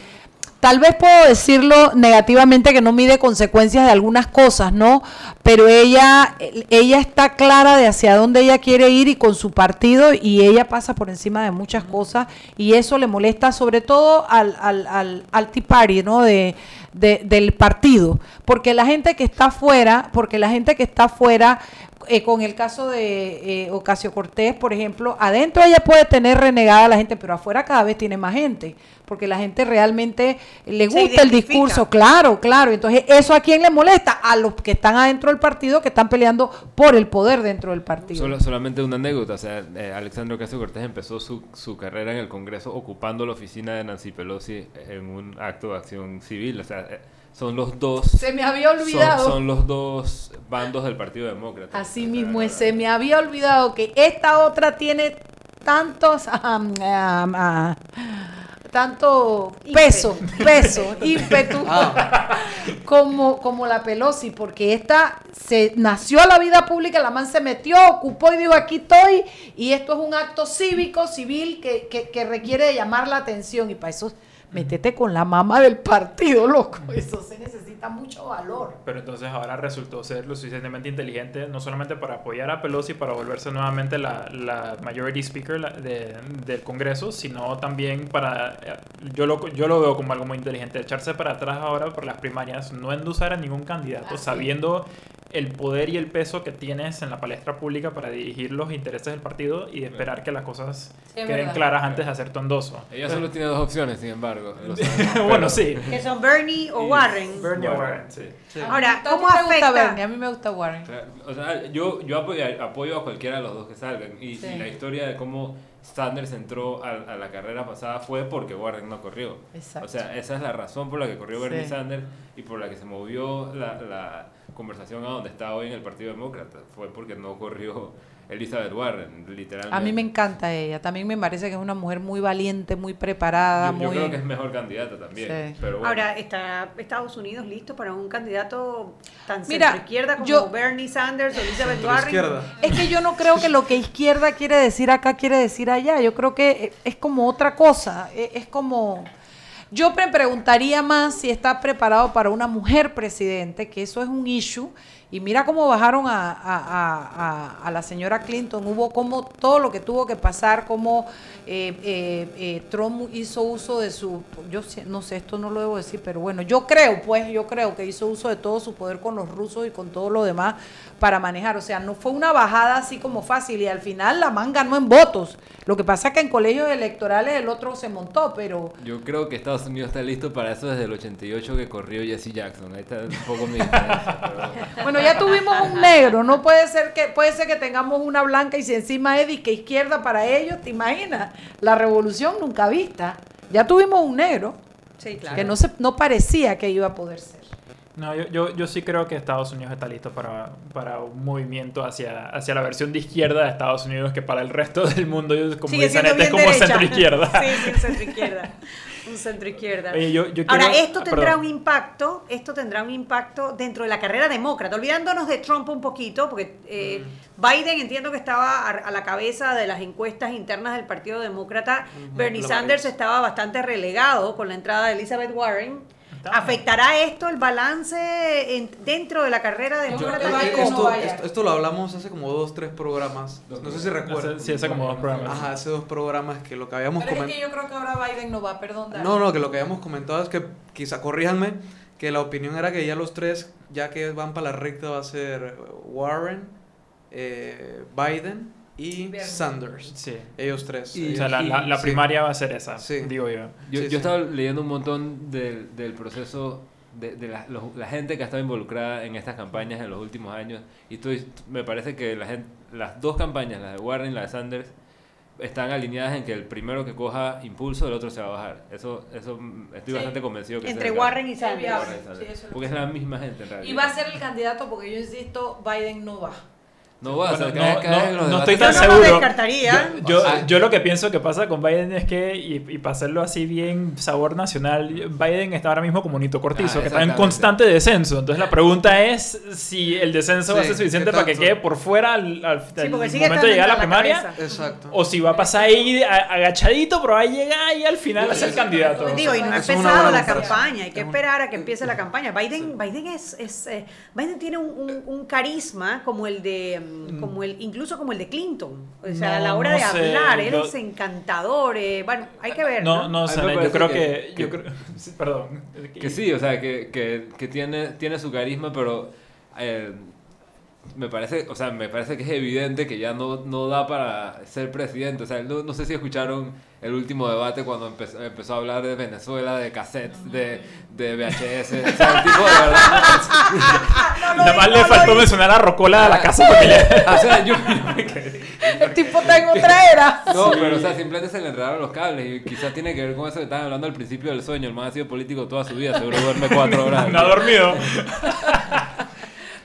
tal vez puedo decirlo negativamente que no mide consecuencias de algunas cosas, ¿no? Pero ella, ella está clara de hacia dónde ella quiere ir y con su partido y ella pasa por encima de muchas cosas y eso le molesta sobre todo al, al, al, al Party, ¿no? De, de- del partido, porque la gente que está afuera, porque la gente que está afuera eh, con el caso de eh, Ocasio Cortés, por ejemplo, adentro ella puede tener renegada a la gente, pero afuera cada vez tiene más gente, porque la gente realmente le gusta el discurso, claro, claro. Entonces, ¿eso a quién le molesta? A los que están adentro del partido, que están peleando por el poder dentro del partido. Solo, solamente una anécdota, o sea, eh, Alexandre Ocasio Cortés empezó su, su carrera en el Congreso ocupando la oficina de Nancy Pelosi en un acto de acción civil, o sea, eh, son los dos... Se me había olvidado. Son, los dos bandos del Partido Demócrata. Así mismo es, se me había olvidado que esta otra tiene tantos, ah, tanto peso, peso, ímpetu, como, como la Pelosi, porque esta se nació a la vida pública, la man se metió, ocupó y dijo aquí estoy, y esto es un acto cívico, civil, que, que, que requiere de llamar la atención, y para eso métete con la mamá del partido, loco, eso se necesita mucho valor. Pero entonces ahora resultó ser lo suficientemente inteligente, no solamente para apoyar a Pelosi, para volverse nuevamente la, la majority speaker la- de- del Congreso, sino también para, eh, yo lo, yo lo veo como algo muy inteligente, echarse para atrás ahora por las primarias, no endusar a ningún candidato, sabiendo el poder y el peso que tienes en la palestra pública para dirigir los intereses del partido y esperar que las cosas Sí, queden verdad. claras antes de hacer tu endoso. Ella solo tiene dos opciones, sin embargo. Bueno, sí. Que son Bernie o Warren. Bernie o Warren, sí. Ahora, A mí ¿cómo me gusta afecta? Bernie, a mí me gusta Warren. O sea, yo, yo apoyo, apoyo a cualquiera de los dos que salgan. Y, Sí. y la historia de cómo Sanders entró a, a la carrera pasada fue porque Warren no corrió. Exacto. O sea, esa es la razón por la que corrió Bernie Sí. Sanders y por la que se movió la, la conversación a donde está hoy en el Partido Demócrata. Fue porque no corrió Elizabeth Warren, literalmente. A mí me encanta ella. También me parece que es una mujer muy valiente, muy preparada, yo, yo muy... creo que es mejor candidata también. Sí. Pero bueno. Ahora, ¿está Estados Unidos listo para un candidato tan Mira, centroizquierda como yo- Bernie Sanders o Elizabeth Warren? Es que yo no creo que lo que izquierda quiere decir acá quiere decir allá. Yo creo que es como otra cosa. Eh, Es como... Yo me preguntaría más si está preparado para una mujer presidente, que eso es un issue. Y mira cómo bajaron a, a- a- a- la señora Clinton. Hubo como todo lo que tuvo que pasar, como eh, eh, eh, Trump hizo uso de su, yo no sé, esto no lo debo decir, pero bueno, yo creo, pues, yo creo que hizo uso de todo su poder con los rusos y con todo lo demás para manejar. O sea, no fue una bajada así como fácil y al final la man ganó en votos. Lo que pasa es que en colegios electorales el otro se montó, pero Yo creo que Estados Unidos está listo para eso desde el 88 que corrió Jesse Jackson. Ahí está un poco mi pero- bueno, ya tuvimos un negro, no puede ser que puede ser que tengamos una blanca y si encima es disque izquierda para ellos, ¿te imaginas? La revolución nunca vista. Ya tuvimos un negro Sí, claro. que no se no parecía que iba a poder ser. No, yo, yo, yo sí creo que Estados Unidos está listo para, para un movimiento hacia, hacia la versión de izquierda de Estados Unidos que para el resto del mundo, yo- como dicen, este es bien como derecha. centro izquierda. Sí, sí, centro izquierda. Un centro izquierda. Oye, yo- yo Ahora, quiero- esto ah, tendrá un impacto, esto tendrá un impacto dentro de la carrera demócrata. Olvidándonos de Trump un poquito, porque eh, Mm. Biden entiendo que estaba a, a la cabeza de las encuestas internas del Partido Demócrata. Bernie Sanders estaba bastante relegado con la entrada de Elizabeth Warren. ¿Afectará esto el balance en- dentro de la carrera Yo- demócrata? eh, Biden no esto, esto, esto lo hablamos hace como dos, tres programas. No sé si recuerdan. Sí, hace como dos programas. Ajá, hace dos programas que lo que habíamos Pero es comentado. que yo creo que ahora Biden no va, perdón. No, no, que lo que habíamos comentado es que, quizá corríjanme, que la opinión era que ya los tres, ya que van para la recta, va a ser Warren, eh, Biden y Bernie. Sanders. Sí. Ellos tres. Y- O sea, la, la- la Sí. primaria va a ser esa, Sí. digo yo. Yo, Sí, yo sí. estaba leyendo un montón del, del proceso de, de la, los- la gente que ha estado involucrada en estas campañas en los últimos años y estoy, me parece que la gente, las dos campañas, la de Warren y la de Sanders, están alineadas en que el primero que coja impulso, el otro se va a bajar. Eso, eso estoy Sí. bastante convencido que Entre Warren y Sanders. viable. Warren y Sanders. Sí, Porque es la misma gente en realidad. Y va a ser el candidato porque yo insisto, Biden no va. No va, o sea, Bueno, no- no- los no estoy tan Yo no lo seguro. descartaría. Yo, Ah. yo lo que pienso que pasa con Biden es que, y, y para hacerlo así bien sabor nacional, Biden está ahora mismo como Nito Cortizo, Ah, que está en constante descenso. Entonces la pregunta es si el descenso va a ser suficiente ¿qué para que quede por fuera al, al- Sí, al momento de llegar a la primaria. Exacto. O si va a pasar ahí agachadito, pero va a llegar y al final a ser candidato. Digo, y no ha Es una empezado la campaña, hay que esperar a que empiece la campaña. Biden, Biden es, es, eh, Biden tiene un, un- un carisma como el de, mm, como el, incluso como el de Clinton. O sea, a la hora no de sé, hablar, él yo- es encantador. eh, bueno, hay que ver. No, No, no yo creo que- que... yo que- creo- sí, perdón. Que sí, o sea, que, que, que tiene, tiene su carisma, pero eh, me parece, o sea, me parece que es evidente que ya no, no da para ser presidente. O sea, no, no sé si escucharon el último debate cuando empezó, empezó a hablar de Venezuela, de cassettes, de, de VHS. o sea, el tipo de verdad. Nada más le faltó mencionar a Rocola de la casa porque le... o sea, yo, El tipo está en otra era. No, pero o sea, simplemente se le enredaron los cables y quizás tiene que ver con eso que estaban hablando al principio del sueño. El man ha sido político toda su vida, seguro duerme cuatro horas. No ha dormido.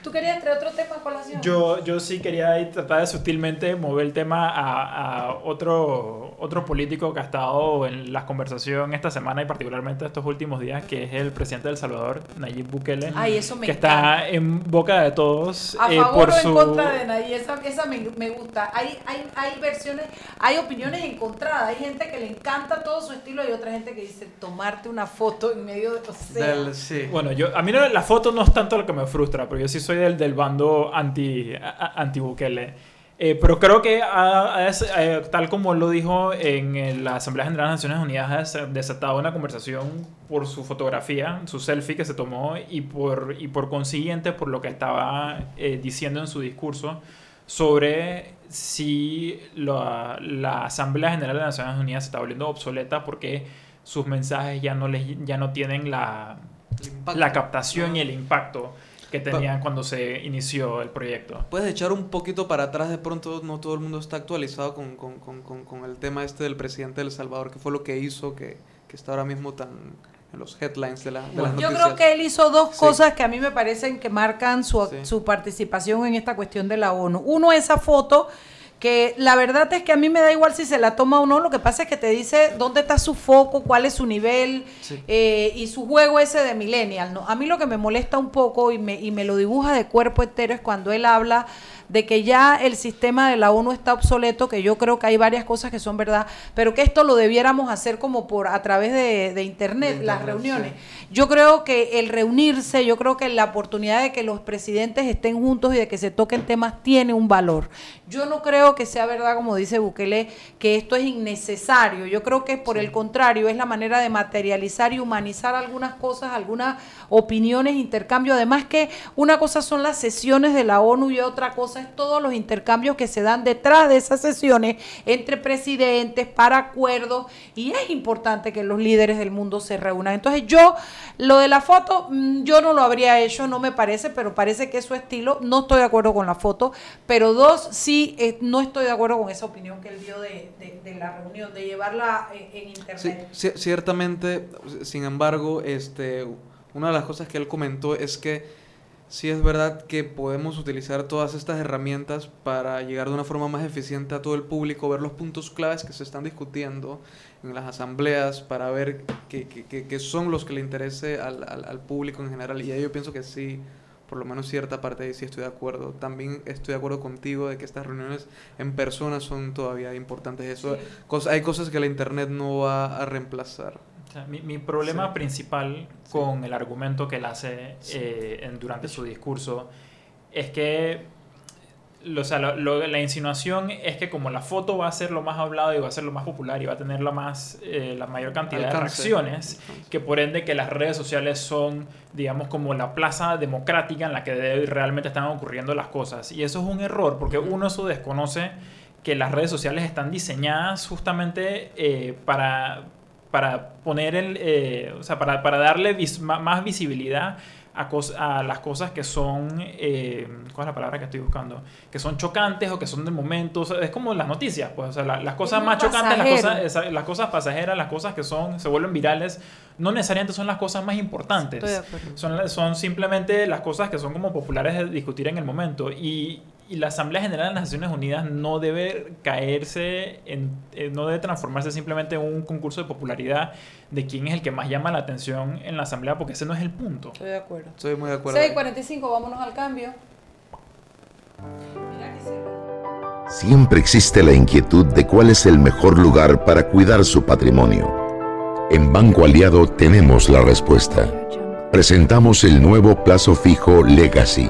¿Tú querías traer otro tema a colación? Yo, yo sí quería tratar de sutilmente mover el tema a, a otro, otro político que ha estado en la conversación esta semana y particularmente estos últimos días, que es el presidente de El Salvador, Nayib Bukele, Ay, eso me que encanta. está en boca de todos A eh, favor por o en su... contra de nadie, esa, esa me, me gusta. Hay, hay, hay versiones, hay opiniones encontradas. Hay gente que le encanta todo su estilo y otra gente que dice tomarte una foto en medio de. O sea, Del- sí. Bueno, yo, a mí no- la foto no es tanto lo que me frustra, pero yo sí soy del, del bando anti, a- anti Bukele. Eh, pero creo que ha des- eh, tal como lo dijo en la Asamblea General de las Naciones Unidas, ha des- desatado una conversación por su fotografía, su selfie que se tomó y por, y por consiguiente por lo que estaba eh, diciendo en su discurso sobre si la, la Asamblea General de las Naciones Unidas se está volviendo obsoleta porque sus mensajes ya no, les, ya no tienen la, la captación y el impacto que tenían cuando se inició el proyecto. Puedes echar un poquito para atrás, de pronto no todo el mundo está actualizado con, con, con, con, con el tema este del presidente de El Salvador, que fue lo que hizo que, que está ahora mismo tan en los headlines de, la, de las Yo noticias. creo que él hizo dos Sí. cosas que a mí me parecen que marcan su, su participación en esta cuestión de la ONU. Uno, esa foto que la verdad es que a mí me da igual si se la toma o no, lo que pasa es que te dice dónde está su foco, cuál es su nivel eh, y su juego ese de millennial. ¿no? A mí lo que me molesta un poco y me, y me lo dibuja de cuerpo entero es cuando él habla de que ya el sistema de la ONU está obsoleto, que yo creo que hay varias cosas que son verdad, pero que esto lo debiéramos hacer como por a través de, de internet, las reuniones. Yo creo que el reunirse, yo creo que la oportunidad de que los presidentes estén juntos y de que se toquen temas tiene un valor. Yo no creo que sea verdad, como dice Bukele, que esto es innecesario. Yo creo que por el contrario, es la manera de materializar y humanizar algunas cosas, algunas opiniones, intercambio. Además que una cosa son las sesiones de la ONU y otra cosa es todos los intercambios que se dan detrás de esas sesiones entre presidentes para acuerdos y es importante que los líderes del mundo se reúnan. Entonces yo, lo de la foto, mm, yo no lo habría hecho, no me parece, pero parece que es su estilo. No estoy de acuerdo con la foto, pero dos, sí, eh, no estoy de acuerdo con esa opinión que él dio de, de- de la reunión, de llevarla eh, en Sí, internet. ci- ciertamente, sin embargo, este, una de las cosas que él comentó es que sí es verdad que podemos utilizar todas estas herramientas para llegar de una forma más eficiente a todo el público, ver los puntos claves que se están discutiendo en las asambleas para ver qué, qué- qué- qué son los que le interese al, al- al público en general. Y ahí yo pienso que sí, por lo menos cierta parte de ahí sí estoy de acuerdo. También estoy de acuerdo contigo de que estas reuniones en persona son todavía importantes. Eso, Sí. hay cosas que la internet no va a reemplazar. O sea, mi, mi problema Sí. principal con el argumento que él hace Sí. eh, en- durante su discurso es que o sea, lo- lo- la insinuación es que como la foto va a ser lo más hablado y va a ser lo más popular y va a tener la, más, eh, la mayor cantidad Alcance. de reacciones, que por ende que las redes sociales son, digamos, como la plaza democrática en la que de- realmente están ocurriendo las cosas. Y eso es un error, porque uno eso desconoce que las redes sociales están diseñadas justamente eh, para, para poner el, eh, o sea, para, para darle vis- más visibilidad a, cos- a las cosas que son, eh, ¿cuál es la palabra que estoy buscando? Que son chocantes o que son de momento, o sea, es como las noticias, pues, o sea, la- las cosas más chocantes, las cosas, las cosas pasajeras, las cosas que son, se vuelven virales, no necesariamente son las cosas más importantes. Son, son simplemente las cosas que son como populares de discutir en el momento. Y, y la Asamblea General de las Naciones Unidas no debe caerse, en, eh, no debe transformarse simplemente en un concurso de popularidad de quién es el que más llama la atención en la Asamblea, porque ese no es el punto. Estoy de acuerdo. Estoy muy de acuerdo. 6.45, vámonos al cambio. Mira que se- Siempre existe la inquietud de cuál es el mejor lugar para cuidar su patrimonio. En Banco Aliado tenemos la respuesta. Presentamos el nuevo plazo fijo Legacy,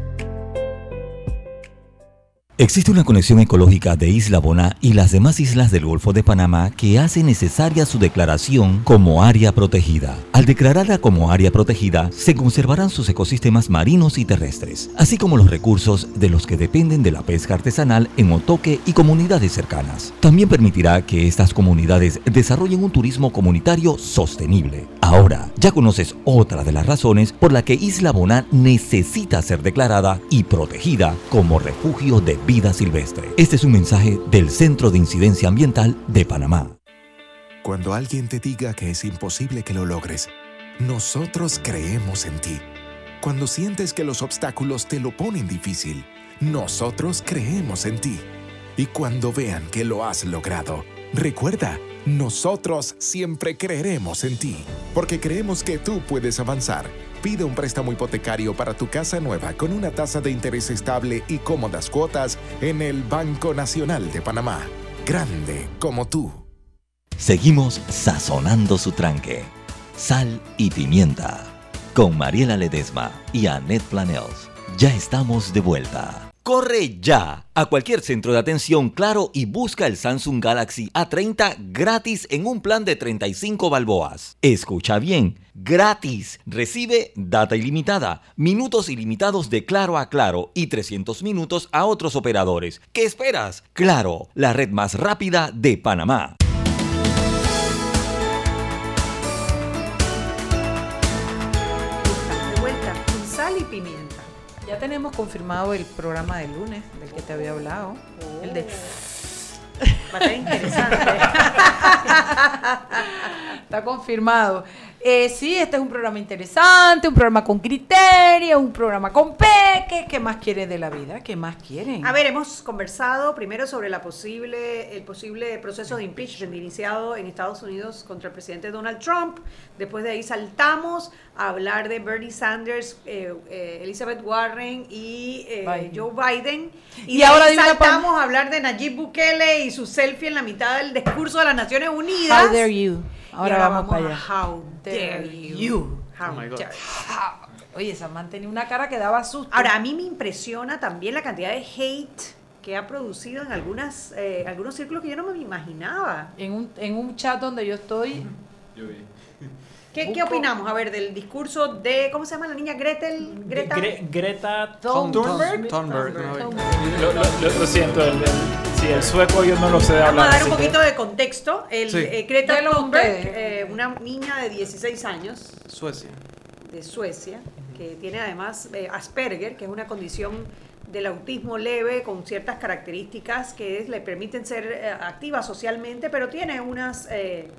Existe una conexión ecológica de Isla Bona y las demás islas del Golfo de Panamá que hace necesaria su declaración como área protegida. Al declararla como área protegida, se conservarán sus ecosistemas marinos y terrestres, así como los recursos de los que dependen de la pesca artesanal en Otoque y comunidades cercanas. También permitirá que estas comunidades desarrollen un turismo comunitario sostenible. Ahora, ya conoces otra de las razones por la que Isla Bona necesita ser declarada y protegida como refugio de vida silvestre. Este es un mensaje del Centro de Incidencia Ambiental de Panamá. Cuando alguien te diga que es imposible que lo logres, nosotros creemos en ti. Cuando sientes que los obstáculos te lo ponen difícil, nosotros creemos en ti. Y cuando vean que lo has logrado, recuerda, nosotros siempre creeremos en ti, porque creemos que tú puedes avanzar. Pide un préstamo hipotecario para tu casa nueva con una tasa de interés estable y cómodas cuotas en el Banco Nacional de Panamá. Grande como tú. Seguimos sazonando su tranque. Sal y pimienta. Con Mariela Ledesma y Annette Planels. Ya estamos de vuelta. Corre ya a cualquier centro de atención Claro y busca el Samsung Galaxy A30 gratis en un plan de 35 balboas. Escucha bien, gratis. Recibe data ilimitada, minutos ilimitados de Claro a Claro y 300 minutos a otros operadores. ¿Qué esperas? Claro, la red más rápida de Panamá. De vuelta, con sal y pimienta. Ya tenemos confirmado el programa del lunes, del que te había hablado. El de. Va a estar interesante. Está confirmado. Eh, sí, este es un programa interesante, un programa con criterio, un programa con peque. ¿Qué más quiere de la vida? ¿Qué más quieren? A ver, hemos conversado primero sobre la posible, el posible proceso de impeachment iniciado en Estados Unidos contra el presidente Donald Trump. Después de ahí saltamos a hablar de Bernie Sanders, eh, eh, Elizabeth Warren y eh, Biden. Joe Biden. Y, Y de ahora ahí saltamos a hablar de Nayib Bukele y su selfie en la mitad del discurso de las Naciones Unidas. How dare you. Y Ahora, vamos, para allá. a How dare you. How Oh my God. dare you. Oye, esa man tenía una cara que daba susto. Ahora, a mí me impresiona también la cantidad de hate que ha producido en algunas, eh, algunos círculos que yo no me imaginaba. En un, en un chat donde yo estoy. ¿Qué, ¿Qué opinamos? A ver, del discurso de, ¿cómo se llama la niña? Gretel, Greta. Gre- Greta Thunberg. Thunberg. Lo, lo- lo- lo siento, el, el- sí, el sueco yo no lo sé Vamos hablar. a dar un que- poquito de contexto. El, Sí. eh, Greta Thunberg, eh, una niña de 16 años Suecia. de Suecia, que tiene además eh, Asperger, que es una condición del autismo leve con ciertas características que le permiten ser eh, activa socialmente, pero tiene unas, eh,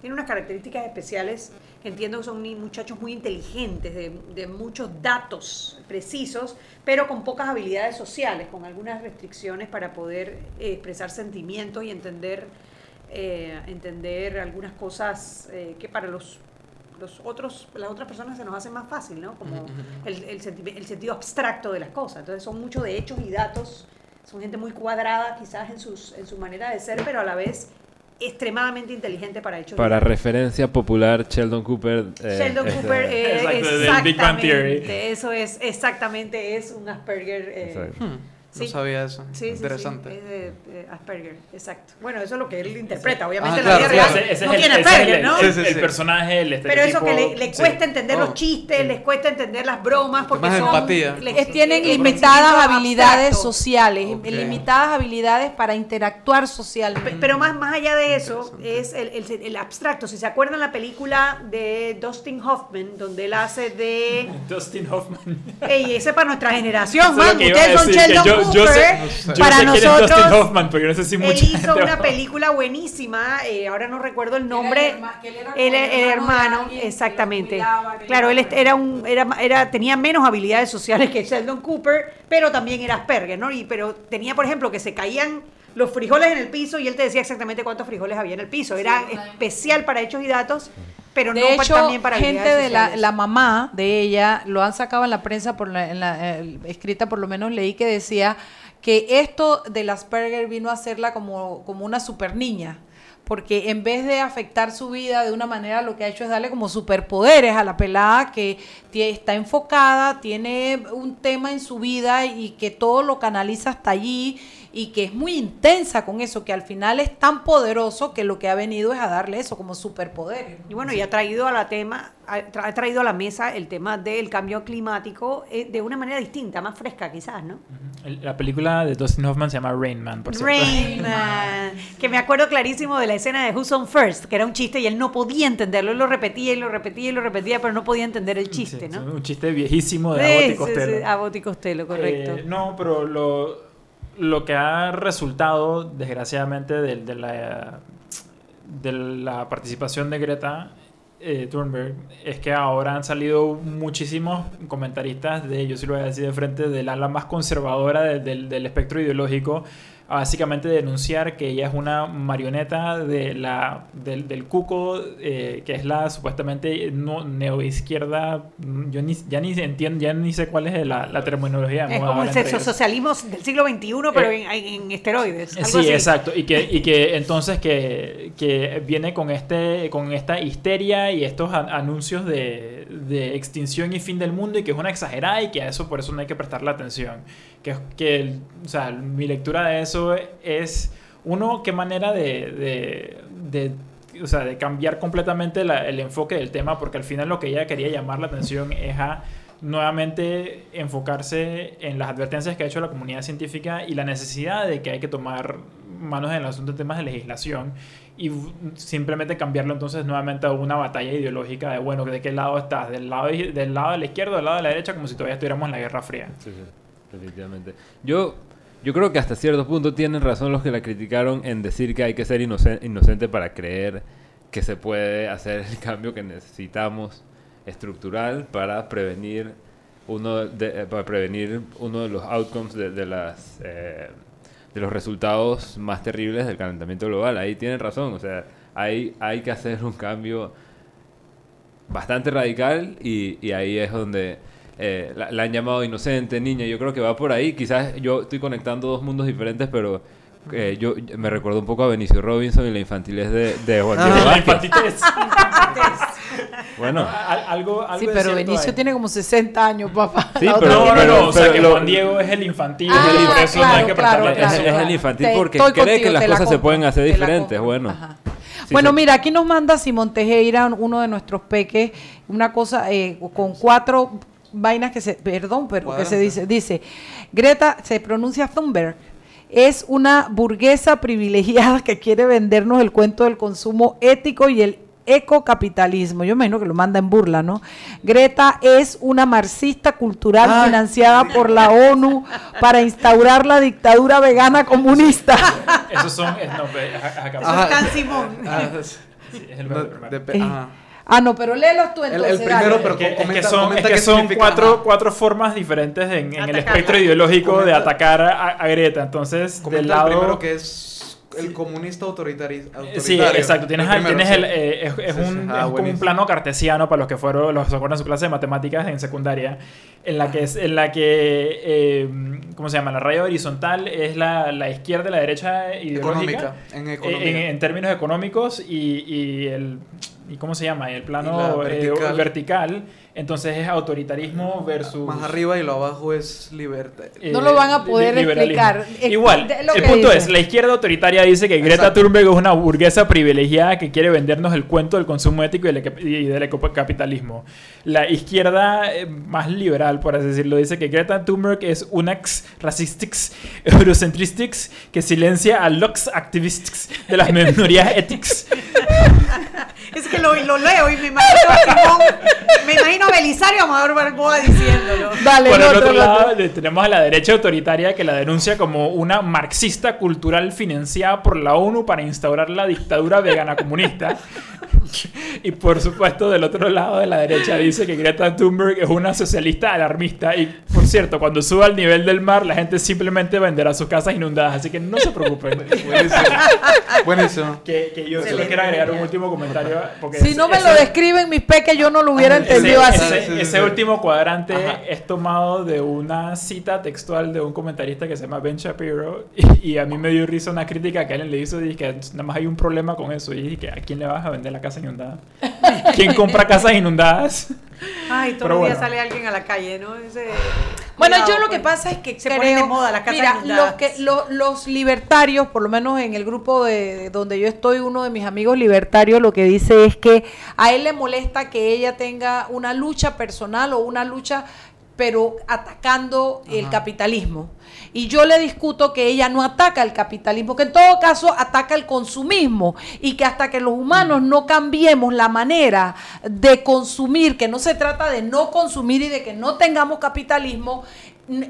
tiene unas características especiales entiendo que son muchachos muy inteligentes, de, de muchos datos precisos, pero con pocas habilidades sociales, con algunas restricciones para poder eh, expresar sentimientos y entender, eh, entender algunas cosas eh, que para los los otros, las otras personas se nos hace más fácil, ¿no? Como el, el, senti- el sentido abstracto de las cosas. Entonces son mucho de hechos y datos. Son gente muy cuadrada quizás en, sus, en su manera de ser, pero a la vez extremadamente inteligente para y Para referencia popular, Sheldon Cooper. eh, Sheldon este- Cooper, eh, Exacto, del Big Bang Theory. exactamente, eso es, exactamente, es un Asperger. eh, Sí. No sabía eso. Sí, Interesante. sí, es de, de Asperger, exacto. Bueno, eso es lo que él interpreta, obviamente Ah, en la vida real Ese, ese no tiene Asperger, ¿no? el- el personaje, el Pero eso que le, cuesta entender Oh. los chistes, les cuesta entender las bromas, porque Más son... empatía. les- tienen limitadas habilidades abstracto. sociales, limitadas habilidades para interactuar socialmente. Pe- Pero más, más allá de eso, es el, el- el abstracto. Si se acuerdan la película de Dustin Hoffman, donde él hace de... Dustin Hoffman. Ey, ese para nuestra generación, man. Ustedes son Sheldon Cooper, Yo sé, yo para sé nosotros, Dustin Hoffman, pero yo no sé si él mucha hizo gente una película buenísima, eh, ahora no recuerdo el nombre. él era Él el, el hermano alguien exactamente. cuidaba, Claro, él era un, era, era, tenía menos habilidades sociales que Sheldon Cooper, pero también era Asperger, ¿no? Y, pero tenía, por ejemplo, que se caían los frijoles en el piso y él te decía exactamente cuántos frijoles había en el piso. Era especial para hechos y datos, pero de no hecho, también para gente de la, la mamá de ella lo han sacado en la prensa, por la, en la, eh, escrita por lo menos leí que decía que esto del Asperger vino a hacerla como, como una super niña. Porque en vez de afectar su vida de una manera, lo que ha hecho es darle como superpoderes a la pelada que está enfocada, tiene un tema en su vida y que todo lo canaliza hasta allí y que es muy intensa con eso, que al final es tan poderoso que lo que ha venido es a darle eso como superpoderes. Y bueno, y ha traído a la tema, ha, tra- ha traído a la mesa el tema del cambio climático eh, de una manera distinta, más fresca quizás, ¿no? La película de Dustin Hoffman se llama Rain Man, por cierto. Rain Man, que me acuerdo clarísimo de la escena de Who's on First, que era un chiste y él no podía entenderlo, él lo repetía y lo repetía y lo repetía, pero no podía entender el chiste, ¿no? Un chiste viejísimo de Sí, Abbott y sí, Costello. sí, Abbott y Costello, correcto. Eh, no, pero lo, lo que ha resultado, desgraciadamente, de, de la, de la participación de Greta eh, Thunberg es que ahora han salido muchísimos comentaristas de, yo sí lo voy a decir de frente, del ala más conservadora de- del, del espectro ideológico, a básicamente denunciar que ella es una marioneta de la, del, del cuco, eh, que es la supuestamente no, neoizquierda, mm, yo ni, ya ni entiendo, ya ni sé cuál es la, la terminología. Es como el socialismo del siglo XXI, pero en, en esteroides. algo Sí, así. exacto. Y que, y que entonces que, que viene con este con esta histeria y estos a- anuncios de, de extinción y fin del mundo y que es una exagerada y que a eso por eso no hay que prestarle atención. Que, que o sea, mi lectura de eso es, uno, qué manera de, de, o sea, de cambiar completamente el enfoque del tema, porque al final lo que ella quería llamar la atención es a nuevamente enfocarse en las advertencias que ha hecho la comunidad científica y la necesidad de que hay que tomar manos en el asunto de temas de legislación y simplemente cambiarlo entonces nuevamente a una batalla ideológica de, bueno, ¿de qué lado estás? ¿Del lado, de- del lado de la izquierda o del lado de la derecha? Como si todavía estuviéramos en la Guerra Fría. Sí, sí, definitivamente. Yo, yo creo que hasta cierto punto tienen razón los que la criticaron en decir que hay que ser inocen- inocente para creer que se puede hacer el cambio que necesitamos estructural para prevenir uno de, eh, para prevenir uno de los outcomes de, de las eh, de los resultados más terribles del calentamiento global. Ahí tienen razón, o sea, hay, hay que hacer un cambio bastante radical y, y ahí es donde eh, la, la han llamado inocente, niña. Yo creo que va por ahí. Quizás yo estoy conectando dos mundos diferentes, pero eh, yo me recuerdo un poco a Benicio Robinson y la infantilez de, de Juan Diego Ah, infantitez. Bueno. Al- algo, algo Sí, pero Benicio hay. tiene como 60 años, papá. Sí, pero- No, no, no, o sea pero que lo- Juan Diego es el infantil Ah, y por eso no hay claro, que claro, prestarle es, el infantil Te- porque cree que las la cosas se pueden hacer diferentes. Bueno. Ajá. Sí, bueno, mira, aquí nos manda Simón Tejera, uno de nuestros peques, una cosa eh, con cuatro vainas que se, perdón, pero que se dice, dice, Greta se pronuncia Thunberg. Es una burguesa privilegiada que quiere vendernos el cuento del consumo ético y el ecocapitalismo. Yo imagino que lo manda en burla, ¿no? Greta es una marxista cultural Ay. financiada por la ONU para instaurar la dictadura vegana comunista. Esos son. es- no, es- es acá. Eso es tan Simón. Ah, es- Sí, es el Ah, no, pero léelos tú El- el entonces. primero, dale. pero Es que, es que son, comenta es que qué son significa, cuatro, formas diferentes en, en el espectro ideológico de atacar a, a Greta. Entonces, Comenta del el lado. primero que es el comunista autoritari- autoritario. Sí, exacto. Tienes, primero, tienes sí. el, eh, es, es Sí, sí. un, Ah, es como un plano cartesiano para los que fueron, los que se acuerdan de su clase de matemáticas en secundaria, en la que es, en la que, eh, ¿cómo se llama? La raya horizontal es la, la izquierda y la derecha ideológica. Económica, en eh, economía. En, en términos económicos y, y el y cómo se llama el plano Y la eh, vertical. vertical. entonces es autoritarismo versus Más arriba y lo abajo es libertad. eh, No lo van a poder explicar. Eh, Igual, el que punto dice. es, la izquierda autoritaria dice que Greta Exacto. Thunberg es una burguesa privilegiada que quiere vendernos el cuento del consumo ético y del, eca- y del ecocapitalismo. La izquierda eh, más liberal, por así decirlo, dice que Greta Thunberg es una ex racistics, eurocentristics, que silencia a los activists de las minorías éticas. Es que lo, lo leo y me imagino a Simón, me imagino a Belisario Amador Balboa diciéndolo. Dale, Por el el otro lado, tenemos a la derecha autoritaria que la denuncia como una marxista cultural financiada por la ONU para instaurar la dictadura vegana comunista. Y por supuesto, del otro lado de la derecha dice que Greta Thunberg es una socialista alarmista. Y por cierto, cuando suba al nivel del mar, la gente simplemente venderá sus casas inundadas. Así que no se preocupen. Buenísimo. Que, que yo solo quiero agregar un último comentario. Porque Si ese- no me lo describen mis peques, yo no lo hubiera ese, entendido así. ese- ese último cuadrante es tomado de una cita textual de un comentarista que se llama Ben Shapiro y, y a mí me dio risa una crítica que alguien le hizo y dije que nada más hay un problema con eso y dije ¿a quién le vas a vender la casa inundada? ¿Quién compra casas inundadas? Ay, todos Pero los días bueno. sale alguien a la calle, ¿no? Ese- Bueno, Cuidado, yo lo que pues. pasa es que Se creo, ponen de moda las casas mira, los, que, lo- los libertarios, por lo menos en el grupo de, de donde yo estoy, uno de mis amigos libertarios lo que dice es que a él le molesta que ella tenga una lucha personal o una lucha pero atacando el capitalismo. Y yo le discuto que ella no ataca el capitalismo, que en todo caso ataca el consumismo y que hasta que los humanos no cambiemos la manera de consumir, que no se trata de no consumir y de que no tengamos capitalismo,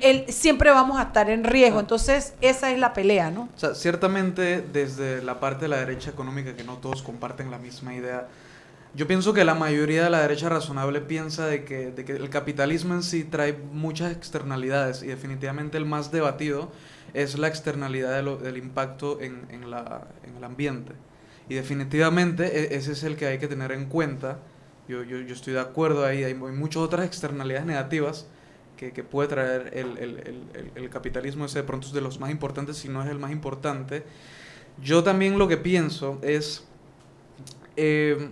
el- siempre vamos a estar en riesgo. Entonces, esa es la pelea, ¿no? O sea, ciertamente desde la parte de la derecha económica, que no todos comparten la misma idea, yo pienso que la mayoría de la derecha razonable piensa de que, de que el capitalismo en sí trae muchas externalidades y definitivamente el más debatido es la externalidad de lo- del impacto en, en la- en el ambiente. Y definitivamente e- ese es el que hay que tener en cuenta. Yo, yo, yo estoy de acuerdo ahí, hay, mu- muchas otras externalidades negativas que, que puede traer el- el- el- el capitalismo, ese de pronto es de los más importantes, si no es el más importante. Yo también lo que pienso es eh,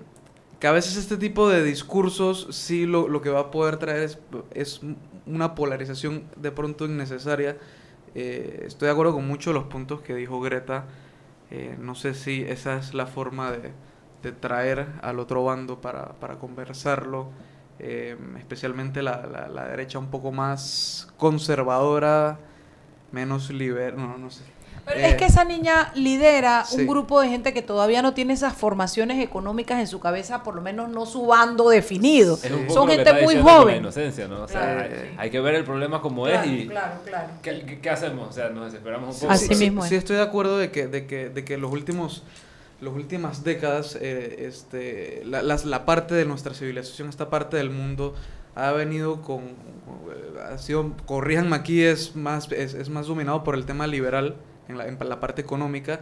que a veces este tipo de discursos sí lo, lo que va a poder traer es, es una polarización de pronto innecesaria. Eh, estoy de acuerdo con muchos de los puntos que dijo Greta. Eh, no sé si esa es la forma de, de traer al otro bando para, para conversarlo. Eh, especialmente la, la- derecha un poco más conservadora, menos liberal, no, no sé. Pero Eh, es que esa niña lidera sí. un grupo de gente que todavía no tiene esas formaciones económicas en su cabeza, por lo menos no su bando definido. Es un poco Son gente muy La joven. inocencia, ¿no? O sea, Claro. hay, hay que ver el problema como Claro, es y claro, claro. ¿qué, hacemos? O sea, nos desesperamos un Sí, poco. sí, sí, sí estoy de acuerdo de que, de que, de que los últimos las últimas décadas eh, este, la, las- la parte de nuestra civilización, esta parte del mundo ha venido con, con- ha sido, corríjanme aquí, es más, es, es más dominado por el tema liberal en la, en la parte económica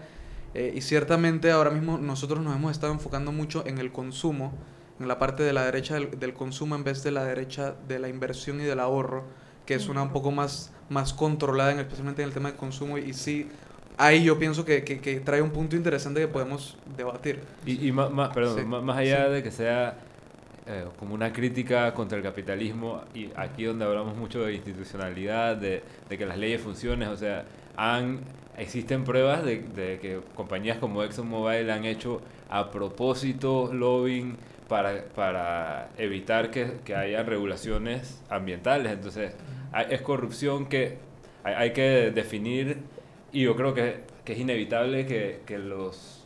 eh, y ciertamente ahora mismo nosotros nos hemos estado enfocando mucho en el consumo, en la parte de la derecha del, del consumo en vez de la derecha de la inversión y del ahorro, que es una un poco más, más controlada, en, especialmente en el tema del consumo. Y sí, ahí yo pienso que, que- que trae un punto interesante que podemos debatir. Y, y más, más- perdón, Sí, más, más allá sí. de que sea eh, como una crítica contra el capitalismo, y aquí donde hablamos mucho de institucionalidad, de, de que las leyes funcionen, o sea, han, existen pruebas de, de que compañías como ExxonMobil han hecho a propósito lobbying para, para evitar que, que haya regulaciones ambientales. Entonces, hay- es corrupción que hay, hay que definir y yo creo que, que es inevitable que, que los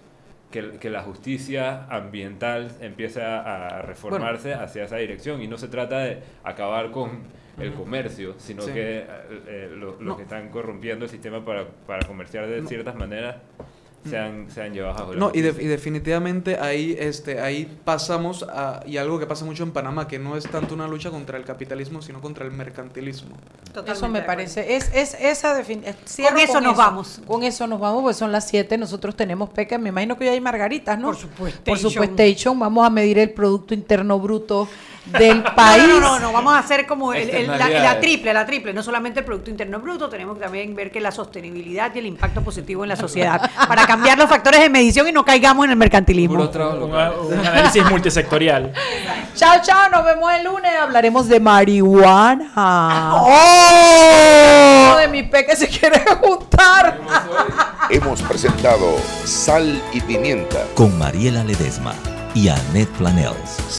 que, que la justicia ambiental empiece a, a reformarse hacia esa dirección y no se trata de acabar con el comercio, sino Sí. que eh, eh, lo- los No. que están corrompiendo el sistema para, para comerciar de No. ciertas maneras sean, sean llevados a No, y, de- y definitivamente ahí, este, ahí pasamos a, y algo que pasa mucho en Panamá, que no es tanto una lucha contra el capitalismo, sino contra el mercantilismo. eso me parece. Es, es esa defin- eh, Con eso nos vamos. Con eso nos vamos, pues son las 7. Nosotros tenemos peca. Me imagino que hoy hay margaritas, ¿no? Por supuesto. Por supuesto. Vamos a medir el Producto Interno Bruto del país. No, no, no, no, vamos a hacer como el- el- la, triple, la triple, no solamente el Producto Interno Bruto, tenemos que también ver que la sostenibilidad y el impacto positivo en la sociedad, para cambiar los factores de medición y no caigamos en el mercantilismo. Un, un análisis multisectorial. Chao, chao. Nos vemos el lunes. Hablaremos de marihuana. ¡Oh! Uno de mis peques se quiere juntar. Hemos presentado Sal y Pimienta. Con Mariela Ledesma y Annette Planels.